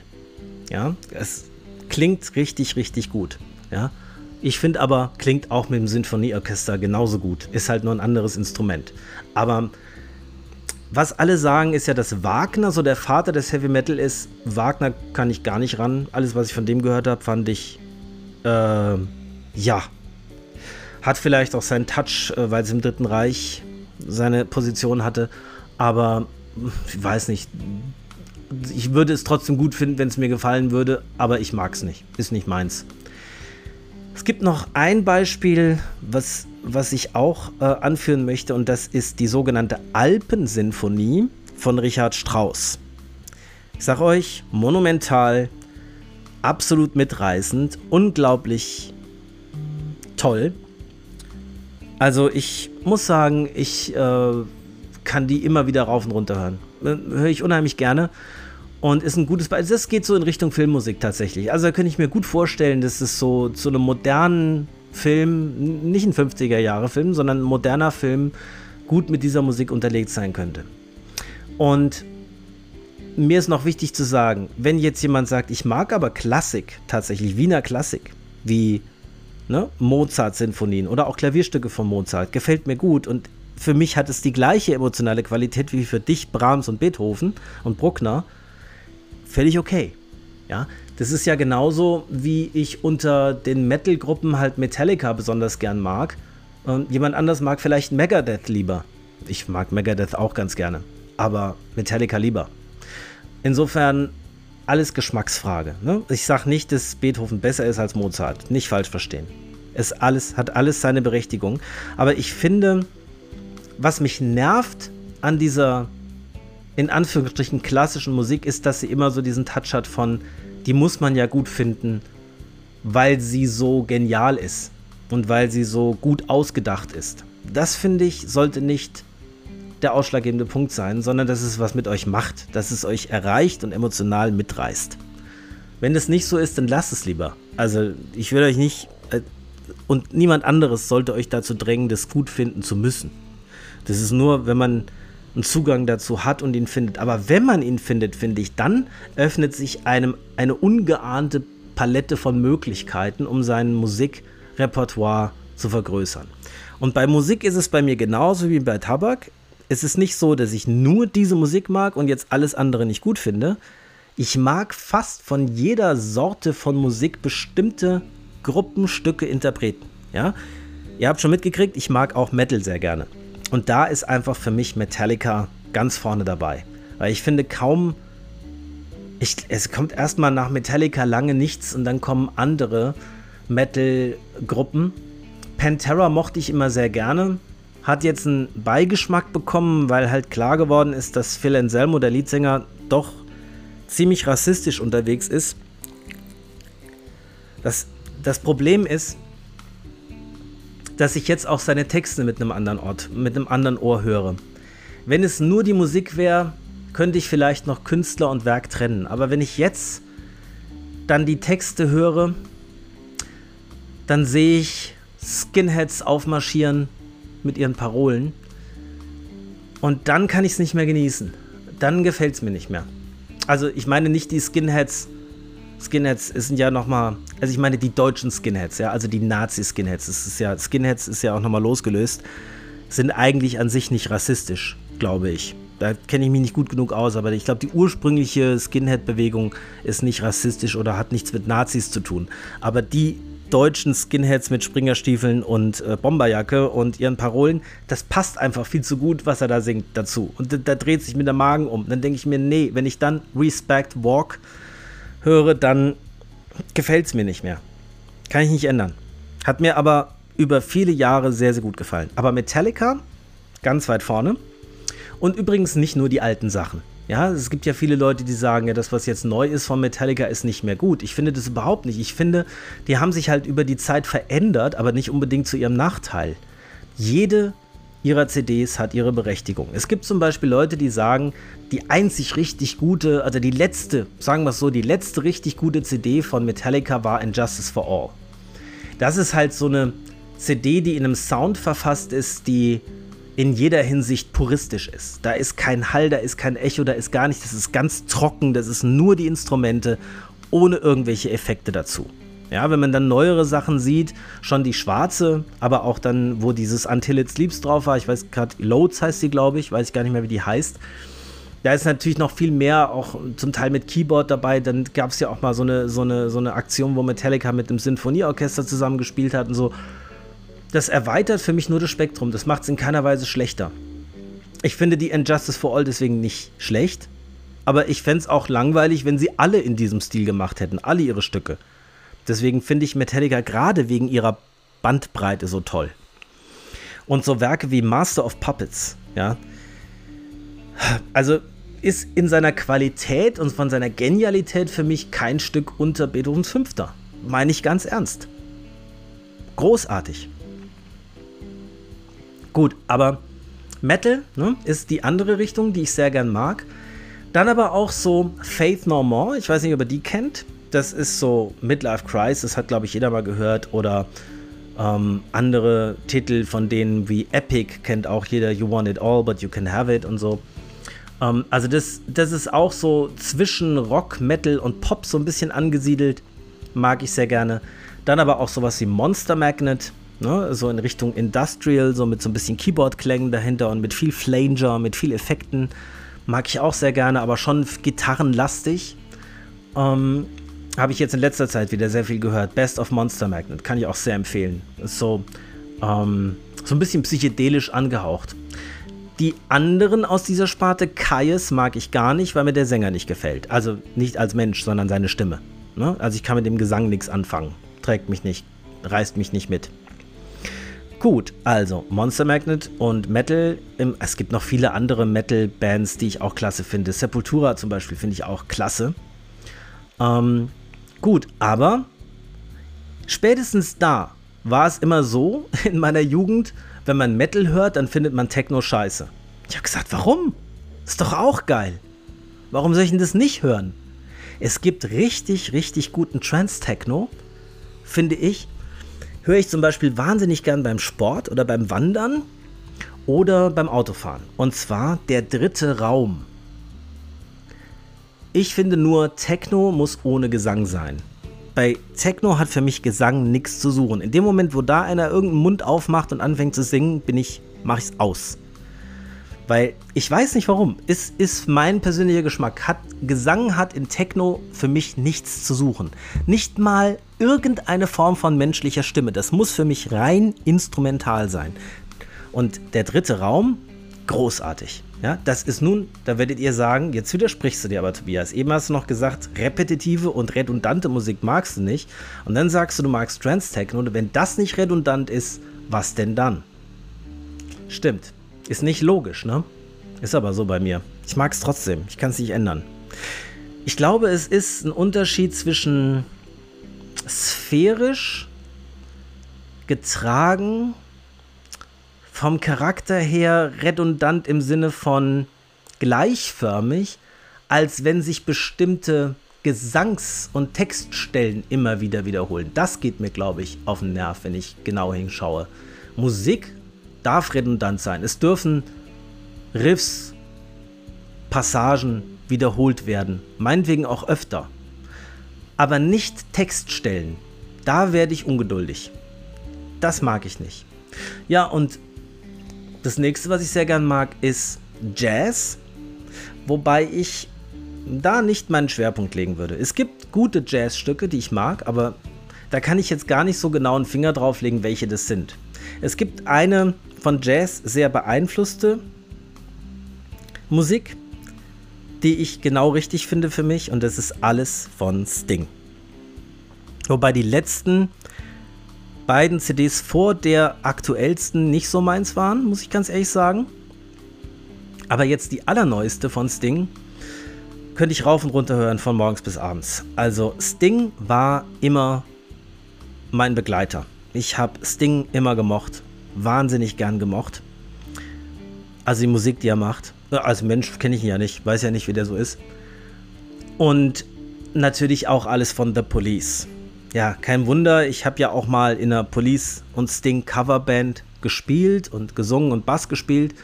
Ja, es klingt richtig, richtig gut. Ja? Ich finde aber, klingt auch mit dem Sinfonieorchester genauso gut. Ist halt nur ein anderes Instrument. Aber was alle sagen, ist ja, dass Wagner so der Vater des Heavy Metal ist. Wagner kann ich gar nicht ran. Alles, was ich von dem gehört habe, fand ich, äh, ja. Hat vielleicht auch seinen Touch, äh, weil es im Dritten Reich seine Position hatte. Aber ich weiß nicht, ich würde es trotzdem gut finden, wenn es mir gefallen würde, aber ich mag es nicht. Ist nicht meins. Es gibt noch ein Beispiel, was, was ich auch äh, anführen möchte, und das ist die sogenannte Alpensinfonie von Richard Strauss. Ich sag euch, monumental, absolut mitreißend, unglaublich toll. Also ich muss sagen, ich äh, kann die immer wieder rauf und runter hören. Äh, höre ich unheimlich gerne. Und ist ein gutes Beispiel. Das geht so in Richtung Filmmusik tatsächlich. Also da könnte ich mir gut vorstellen, dass es so zu einem modernen Film, nicht ein 50er-Jahre-Film, sondern ein moderner Film, gut mit dieser Musik unterlegt sein könnte. Und mir ist noch wichtig zu sagen, wenn jetzt jemand sagt, ich mag aber Klassik, tatsächlich Wiener Klassik, wie ne, Mozart-Sinfonien oder auch Klavierstücke von Mozart, gefällt mir gut und für mich hat es die gleiche emotionale Qualität wie für dich Brahms und Beethoven und Bruckner. Völlig okay. Ja, das ist ja genauso, wie ich unter den Metal-Gruppen halt Metallica besonders gern mag. Und jemand anders mag vielleicht Megadeth lieber. Ich mag Megadeth auch ganz gerne. Aber Metallica lieber. Insofern alles Geschmacksfrage. Ne? Ich sage nicht, dass Beethoven besser ist als Mozart. Nicht falsch verstehen. Es alles, hat alles seine Berechtigung. Aber ich finde, was mich nervt an dieser in Anführungsstrichen klassischen Musik ist, dass sie immer so diesen Touch hat von, die muss man ja gut finden, weil sie so genial ist und weil sie so gut ausgedacht ist. Das finde ich, sollte nicht der ausschlaggebende Punkt sein, sondern dass es was mit euch macht, dass es euch erreicht und emotional mitreißt. Wenn es nicht so ist, dann lasst es lieber. Also ich will euch nicht äh, und niemand anderes sollte euch dazu drängen, das gut finden zu müssen. Das ist nur, wenn man einen Zugang dazu hat und ihn findet. Aber wenn man ihn findet, finde ich, dann öffnet sich einem eine ungeahnte Palette von Möglichkeiten, um sein Musikrepertoire zu vergrößern. Und bei Musik ist es bei mir genauso wie bei Tabak. Es ist nicht so, dass ich nur diese Musik mag und jetzt alles andere nicht gut finde. Ich mag fast von jeder Sorte von Musik bestimmte Gruppenstücke, Interpreten. Ja? Ihr habt schon mitgekriegt, ich mag auch Metal sehr gerne. Und da ist einfach für mich Metallica ganz vorne dabei. Weil ich finde kaum, ich, es kommt erstmal nach Metallica lange nichts und dann kommen andere Metal-Gruppen, Pantera mochte ich immer sehr gerne. Hat jetzt einen Beigeschmack bekommen, weil halt klar geworden ist, dass Phil Anselmo, der Leadsänger, doch ziemlich rassistisch unterwegs ist. Das, das Problem ist, dass ich jetzt auch seine Texte mit einem anderen Ort, mit einem anderen Ohr höre. Wenn es nur die Musik wäre, könnte ich vielleicht noch Künstler und Werk trennen. Aber wenn ich jetzt dann die Texte höre, dann sehe ich Skinheads aufmarschieren mit ihren Parolen. Und dann kann ich es nicht mehr genießen. Dann gefällt es mir nicht mehr. Also ich meine nicht die Skinheads. Skinheads sind ja nochmal, also ich meine die deutschen Skinheads, ja, also die Nazi-Skinheads. Das ist ja, Skinheads ist ja auch nochmal losgelöst. Sind eigentlich an sich nicht rassistisch, glaube ich. Da kenne ich mich nicht gut genug aus, aber ich glaube, die ursprüngliche Skinhead-Bewegung ist nicht rassistisch oder hat nichts mit Nazis zu tun. Aber die deutschen Skinheads mit Springerstiefeln und äh, Bomberjacke und ihren Parolen, das passt einfach viel zu gut, was er da singt, dazu. Und da, da dreht sich mir der Magen um. Dann denke ich mir, nee, wenn ich dann Respect Walk höre, dann gefällt es mir nicht mehr. Kann ich nicht ändern. Hat mir aber über viele Jahre sehr, sehr gut gefallen. Aber Metallica, ganz weit vorne. Und übrigens nicht nur die alten Sachen. Ja, es gibt ja viele Leute, die sagen, ja, das, was jetzt neu ist von Metallica, ist nicht mehr gut. Ich finde das überhaupt nicht. Ich finde, die haben sich halt über die Zeit verändert, aber nicht unbedingt zu ihrem Nachteil. Jede ihrer CDs hat ihre Berechtigung. Es gibt zum Beispiel Leute, die sagen, die einzig richtig gute, also die letzte, sagen wir es so, die letzte richtig gute CD von Metallica war Injustice for All. Das ist halt so eine CD, die in einem Sound verfasst ist, die in jeder Hinsicht puristisch ist. Da ist kein Hall, da ist kein Echo, da ist gar nichts. Das ist ganz trocken, das ist nur die Instrumente ohne irgendwelche Effekte dazu. Ja, wenn man dann neuere Sachen sieht, schon die schwarze, aber auch dann, wo dieses Until It Sleeps drauf war, ich weiß gerade, Loads heißt die, glaube ich, weiß ich gar nicht mehr, wie die heißt. Da ist natürlich noch viel mehr, auch zum Teil mit Keyboard dabei. Dann gab es ja auch mal so eine, so, eine, so eine Aktion, wo Metallica mit dem Sinfonieorchester zusammengespielt hat und so das erweitert für mich nur das Spektrum. Das macht es in keiner Weise schlechter. Ich finde die Injustice for All deswegen nicht schlecht, aber ich fände es auch langweilig, wenn sie alle in diesem Stil gemacht hätten, alle ihre Stücke. Deswegen finde ich Metallica gerade wegen ihrer Bandbreite so toll. Und so Werke wie Master of Puppets, ja. Also ist in seiner Qualität und von seiner Genialität für mich kein Stück unter Beethovens Fünfter. Meine ich ganz ernst. Großartig. Gut, aber Metal ne, ist die andere Richtung, die ich sehr gern mag. Dann aber auch so Faith No More. Ich weiß nicht, ob ihr die kennt. Das ist so Midlife Crisis, hat glaube ich jeder mal gehört. Oder ähm, andere Titel von denen wie Epic kennt auch jeder. You Want It All, but You Can Have It und so. Ähm, also das, das ist auch so zwischen Rock, Metal und Pop so ein bisschen angesiedelt. Mag ich sehr gerne. Dann aber auch sowas wie Monster Magnet. Ne, so in Richtung Industrial, so mit so ein bisschen Keyboard-Klängen dahinter und mit viel Flanger, mit viel Effekten. Mag ich auch sehr gerne, aber schon gitarrenlastig. Ähm, Habe ich jetzt in letzter Zeit wieder sehr viel gehört. Best of Monster Magnet, kann ich auch sehr empfehlen. Ist so, ähm, so ein bisschen psychedelisch angehaucht. Die anderen aus dieser Sparte, Kaius, mag ich gar nicht, weil mir der Sänger nicht gefällt. Also nicht als Mensch, sondern seine Stimme. Ne? Also ich kann mit dem Gesang nichts anfangen. Trägt mich nicht, reißt mich nicht mit. Gut, also Monster Magnet und Metal. Im, es gibt noch viele andere Metal-Bands, die ich auch klasse finde. Sepultura zum Beispiel finde ich auch klasse. Ähm, gut, aber spätestens da war es immer so (laughs) in meiner Jugend, wenn man Metal hört, dann findet man Techno scheiße. Ich habe gesagt, warum? Ist doch auch geil. Warum soll ich denn das nicht hören? Es gibt richtig, richtig guten Trance-Techno, finde ich, höre ich zum Beispiel wahnsinnig gern beim Sport oder beim Wandern oder beim Autofahren. Und zwar der dritte Raum. Ich finde nur, Techno muss ohne Gesang sein. Bei Techno hat für mich Gesang nichts zu suchen. In dem Moment, wo da einer irgendeinen Mund aufmacht und anfängt zu singen, bin ich, mache ich es aus. Weil ich weiß nicht warum. Es ist mein persönlicher Geschmack. Hat, Gesang hat in Techno für mich nichts zu suchen. Nicht mal irgendeine Form von menschlicher Stimme. Das muss für mich rein instrumental sein. Und der dritte Raum großartig. Ja, das ist nun, da werdet ihr sagen, jetzt widersprichst du dir aber, Tobias. Eben hast du noch gesagt, repetitive und redundante Musik magst du nicht. Und dann sagst du, du magst Trance-Techno. Und wenn das nicht redundant ist, was denn dann? Stimmt. Ist nicht logisch, ne? Ist aber so bei mir. Ich mag es trotzdem. Ich kann es nicht ändern. Ich glaube, es ist ein Unterschied zwischen sphärisch getragen vom Charakter her redundant im Sinne von gleichförmig, als wenn sich bestimmte Gesangs- und Textstellen immer wieder wiederholen. Das geht mir, glaube ich, auf den Nerv, wenn ich genau hinschaue. Musik darf redundant sein. Es dürfen Riffs, Passagen wiederholt werden. Meinetwegen auch öfter. Aber nicht Textstellen. Da werde ich ungeduldig. Das mag ich nicht. Ja, und das nächste, was ich sehr gern mag, ist Jazz, wobei ich da nicht meinen Schwerpunkt legen würde. Es gibt gute Jazzstücke, die ich mag, aber da kann ich jetzt gar nicht so genau einen Finger drauf legen, welche das sind. Es gibt eine von Jazz sehr beeinflusste Musik, die ich genau richtig finde für mich und das ist alles von Sting. Wobei die letzten beiden CDs vor der aktuellsten nicht so meins waren, muss ich ganz ehrlich sagen. Aber jetzt die allerneueste von Sting könnte ich rauf und runter hören von morgens bis abends. Also Sting war immer mein Begleiter. Ich habe Sting immer gemocht, wahnsinnig gern gemocht. Also die Musik, die er macht. Als Mensch kenne ich ihn ja nicht, weiß ja nicht, wie der so ist. Und natürlich auch alles von The Police ja, kein Wunder, ich habe ja auch mal in einer Police und Sting Coverband gespielt und gesungen und Bass gespielt.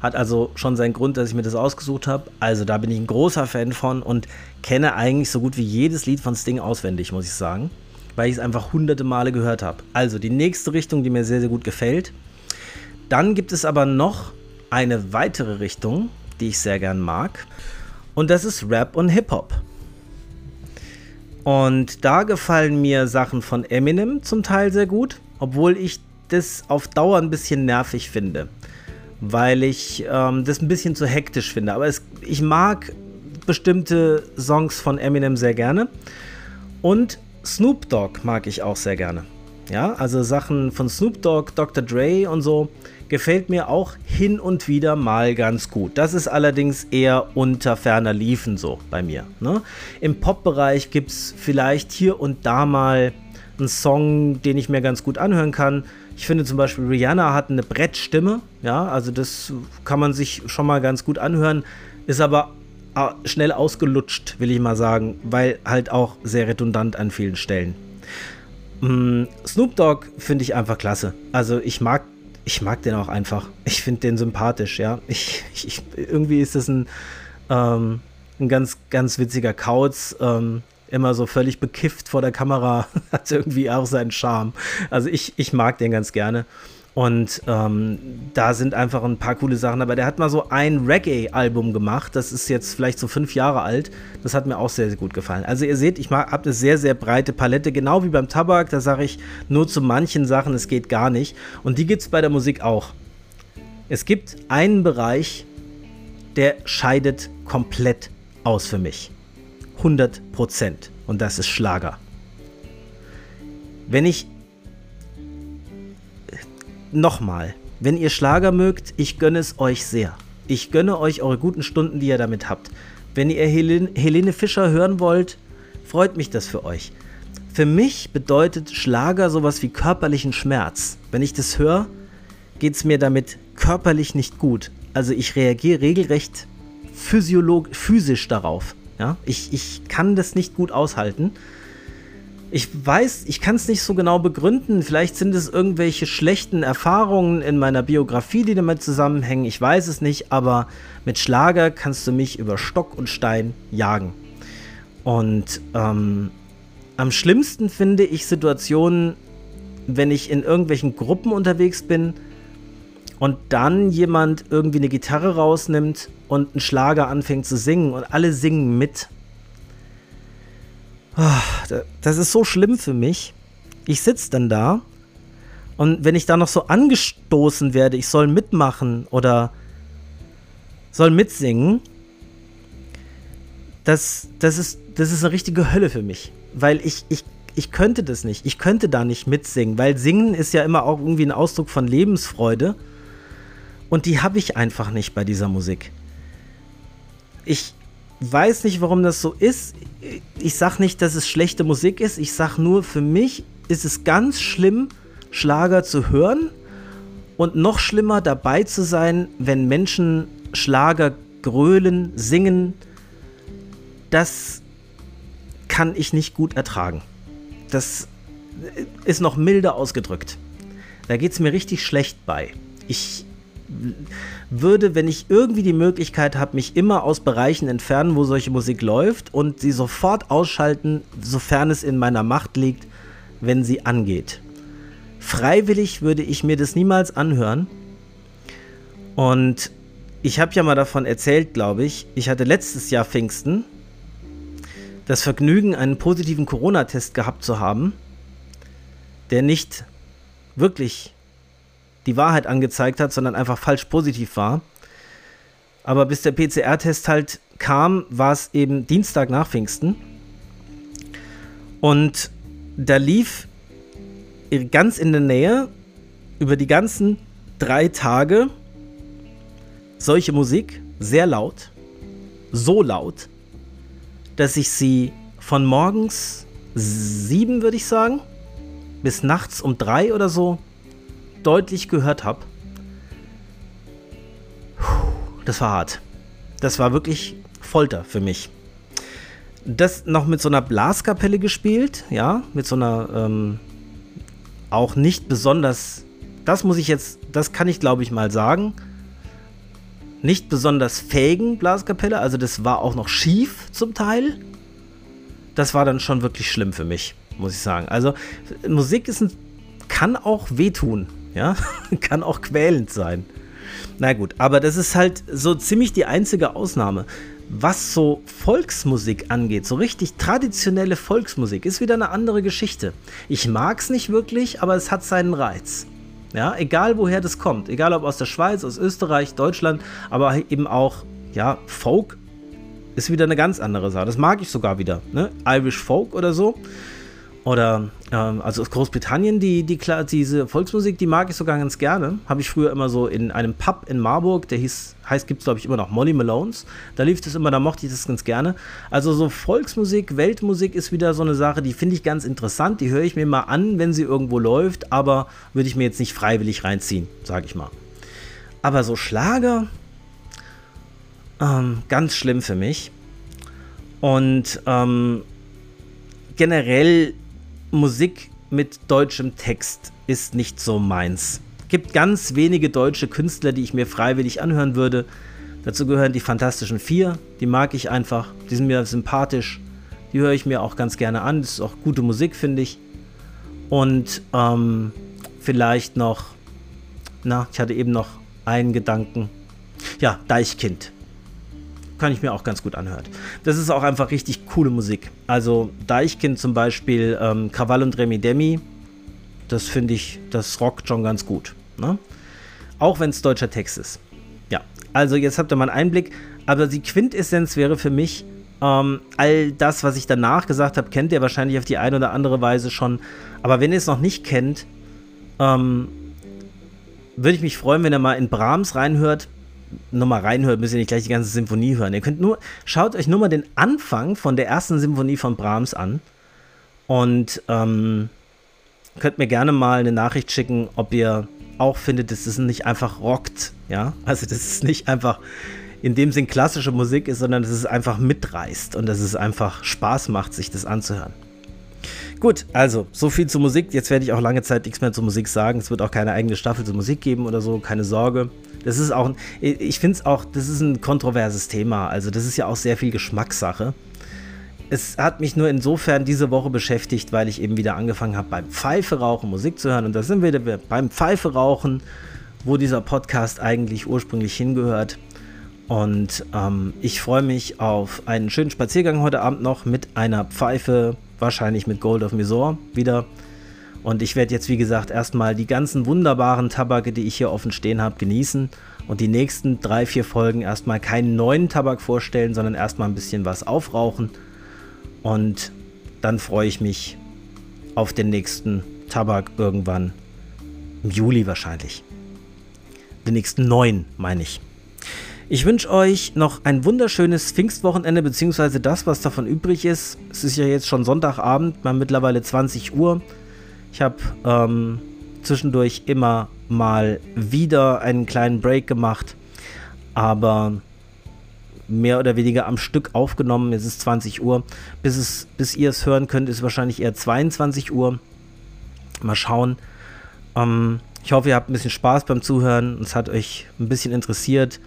Hat also schon seinen Grund, dass ich mir das ausgesucht habe. Also da bin ich ein großer Fan von und kenne eigentlich so gut wie jedes Lied von Sting auswendig, muss ich sagen. Weil ich es einfach hunderte Male gehört habe. Also die nächste Richtung, die mir sehr, sehr gut gefällt. Dann gibt es aber noch eine weitere Richtung, die ich sehr gern mag. Und das ist Rap und Hip-Hop. Und da gefallen mir Sachen von Eminem zum Teil sehr gut, obwohl ich das auf Dauer ein bisschen nervig finde, weil ich ähm, das ein bisschen zu hektisch finde. Aber es, ich mag bestimmte Songs von Eminem sehr gerne und Snoop Dogg mag ich auch sehr gerne. Ja, also Sachen von Snoop Dogg, Dr. Dre und so gefällt mir auch hin und wieder mal ganz gut. Das ist allerdings eher unter ferner Liefen so bei mir. Ne? Im Pop-Bereich gibt es vielleicht hier und da mal einen Song, den ich mir ganz gut anhören kann. Ich finde zum Beispiel Rihanna hat eine Brettstimme, ja, also das kann man sich schon mal ganz gut anhören, ist aber schnell ausgelutscht, will ich mal sagen, weil halt auch sehr redundant an vielen Stellen. Mm, Snoop Dogg finde ich einfach klasse. Also ich mag ich mag den auch einfach. Ich finde den sympathisch, ja. Ich, ich, irgendwie ist das ein, ähm, ein ganz, ganz witziger Kauz. Ähm, immer so völlig bekifft vor der Kamera. (laughs) Hat irgendwie auch seinen Charme. Also ich, ich mag den ganz gerne. Und ähm, da sind einfach ein paar coole Sachen dabei. Der hat mal so ein Reggae-Album gemacht. Das ist jetzt vielleicht so fünf Jahre alt. Das hat mir auch sehr, sehr gut gefallen. Also ihr seht, ich habe eine sehr, sehr breite Palette. Genau wie beim Tabak. Da sage ich nur zu manchen Sachen, es geht gar nicht. Und die gibt es bei der Musik auch. Es gibt einen Bereich, der scheidet komplett aus für mich. 100 Prozent. Und das ist Schlager. Wenn ich nochmal, wenn ihr Schlager mögt, ich gönne es euch sehr. Ich gönne euch eure guten Stunden, die ihr damit habt. Wenn ihr Helene, Helene Fischer hören wollt, freut mich das für euch. Für mich bedeutet Schlager sowas wie körperlichen Schmerz. Wenn ich das höre, geht es mir damit körperlich nicht gut. Also ich reagiere regelrecht physisch darauf. Ja? Ich, ich kann das nicht gut aushalten. Ich weiß, ich kann es nicht so genau begründen. Vielleicht sind es irgendwelche schlechten Erfahrungen in meiner Biografie, die damit zusammenhängen. Ich weiß es nicht, aber mit Schlager kannst du mich über Stock und Stein jagen. Und ähm, am schlimmsten finde ich Situationen, wenn ich in irgendwelchen Gruppen unterwegs bin und dann jemand irgendwie eine Gitarre rausnimmt und einen Schlager anfängt zu singen und alle singen mit das ist so schlimm für mich. Ich sitze dann da und wenn ich da noch so angestoßen werde, ich soll mitmachen oder soll mitsingen. Das, das, ist, das ist eine richtige Hölle für mich. Weil ich, ich, ich könnte das nicht. Ich könnte da nicht mitsingen. Weil Singen ist ja immer auch irgendwie ein Ausdruck von Lebensfreude. Und die habe ich einfach nicht bei dieser Musik. Ich weiß nicht, warum das so ist. Ich sage nicht, dass es schlechte Musik ist. Ich sage nur, für mich ist es ganz schlimm, Schlager zu hören und noch schlimmer dabei zu sein, wenn Menschen Schlager grölen, singen. Das kann ich nicht gut ertragen. Das ist noch milder ausgedrückt. Da geht es mir richtig schlecht bei. Ich würde, wenn ich irgendwie die Möglichkeit habe, mich immer aus Bereichen entfernen, wo solche Musik läuft und sie sofort ausschalten, sofern es in meiner Macht liegt, wenn sie angeht. Freiwillig würde ich mir das niemals anhören. Und ich habe ja mal davon erzählt, glaube ich. Ich hatte letztes Jahr Pfingsten das Vergnügen, einen positiven Corona-Test gehabt zu haben, der nicht wirklich die Wahrheit angezeigt hat, sondern einfach falsch positiv war. Aber bis der PCR-Test halt kam, war es eben Dienstag nach Pfingsten. Und da lief ganz in der Nähe über die ganzen drei Tage solche Musik, sehr laut, so laut, dass ich sie von morgens sieben, würde ich sagen, bis nachts um drei oder so deutlich gehört habe. Das war hart. Das war wirklich Folter für mich. Das noch mit so einer Blaskapelle gespielt, ja, mit so einer ähm, auch nicht besonders, das muss ich jetzt, das kann ich glaube ich mal sagen, nicht besonders fähigen Blaskapelle, also das war auch noch schief zum Teil. Das war dann schon wirklich schlimm für mich, muss ich sagen. Also Musik ist ein, kann auch wehtun, ja, (laughs) kann auch quälend sein. Na gut, aber das ist halt so ziemlich die einzige Ausnahme. Was so Volksmusik angeht, so richtig traditionelle Volksmusik, ist wieder eine andere Geschichte. Ich mag es nicht wirklich, aber es hat seinen Reiz. Ja, egal woher das kommt, egal ob aus der Schweiz, aus Österreich, Deutschland, aber eben auch, ja, Folk ist wieder eine ganz andere Sache. Das mag ich sogar wieder, ne? Irish Folk oder so. Oder, ähm, also aus Großbritannien, die, die, diese Volksmusik, die mag ich sogar ganz gerne. Habe ich früher immer so in einem Pub in Marburg, der hieß, heißt, gibt es glaube ich immer noch Molly Malones. Da lief das immer, da mochte ich das ganz gerne. Also so Volksmusik, Weltmusik ist wieder so eine Sache, die finde ich ganz interessant. Die höre ich mir mal an, wenn sie irgendwo läuft, aber würde ich mir jetzt nicht freiwillig reinziehen, sage ich mal. Aber so Schlager, ähm, ganz schlimm für mich. Und ähm, generell Musik mit deutschem Text ist nicht so meins. Gibt ganz wenige deutsche Künstler, die ich mir freiwillig anhören würde. Dazu gehören die Fantastischen Vier, die mag ich einfach, die sind mir sympathisch, die höre ich mir auch ganz gerne an. Das ist auch gute Musik, finde ich. Und ähm, vielleicht noch, na, ich hatte eben noch einen Gedanken. Ja, Deichkind kann ich mir auch ganz gut anhören. Das ist auch einfach richtig coole Musik. Also Deichkind zum Beispiel, ähm, Krawall und Remi Demi, das finde ich, das rockt schon ganz gut. Ne? Auch wenn es deutscher Text ist. Ja, also jetzt habt ihr mal einen Einblick. Aber die Quintessenz wäre für mich, ähm, all das, was ich danach gesagt habe, kennt ihr wahrscheinlich auf die eine oder andere Weise schon. Aber wenn ihr es noch nicht kennt, ähm, würde ich mich freuen, wenn ihr mal in Brahms reinhört nochmal reinhört, müsst ihr nicht gleich die ganze Symphonie hören. Ihr könnt nur, schaut euch nur mal den Anfang von der ersten Symphonie von Brahms an und ähm, könnt mir gerne mal eine Nachricht schicken, ob ihr auch findet, dass es nicht einfach rockt, ja, also dass es nicht einfach in dem Sinn klassische Musik ist, sondern dass es einfach mitreißt und dass es einfach Spaß macht, sich das anzuhören. Gut, also so viel zur Musik. Jetzt werde ich auch lange Zeit nichts mehr zur Musik sagen. Es wird auch keine eigene Staffel zur Musik geben oder so, keine Sorge. Das ist auch, ich finde es auch, das ist ein kontroverses Thema. Also das ist ja auch sehr viel Geschmackssache. Es hat mich nur insofern diese Woche beschäftigt, weil ich eben wieder angefangen habe, beim Pfeife rauchen Musik zu hören. Und da sind wir beim Pfeife rauchen, wo dieser Podcast eigentlich ursprünglich hingehört. Und ähm, ich freue mich auf einen schönen Spaziergang heute Abend noch mit einer Pfeife, wahrscheinlich mit Gold of Misor wieder. Und ich werde jetzt, wie gesagt, erstmal die ganzen wunderbaren Tabake, die ich hier offen stehen habe, genießen. Und die nächsten drei, vier Folgen erstmal keinen neuen Tabak vorstellen, sondern erstmal ein bisschen was aufrauchen. Und dann freue ich mich auf den nächsten Tabak irgendwann im Juli wahrscheinlich. Den nächsten neuen, meine ich. Ich wünsche euch noch ein wunderschönes Pfingstwochenende, beziehungsweise das, was davon übrig ist. Es ist ja jetzt schon Sonntagabend, mal mittlerweile 20 Uhr. Ich habe ähm, zwischendurch immer mal wieder einen kleinen Break gemacht, aber mehr oder weniger am Stück aufgenommen. Es ist 20 Uhr. Bis, es, bis ihr es hören könnt, ist wahrscheinlich eher 22 Uhr. Mal schauen. Ähm, ich hoffe, ihr habt ein bisschen Spaß beim Zuhören. Es hat euch ein bisschen interessiert.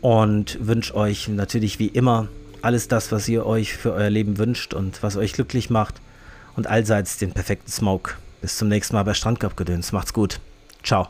Und wünsche euch natürlich wie immer alles das, was ihr euch für euer Leben wünscht und was euch glücklich macht. Und allseits den perfekten Smoke. Bis zum nächsten Mal bei Strandkorbgedöns. Macht's gut. Ciao.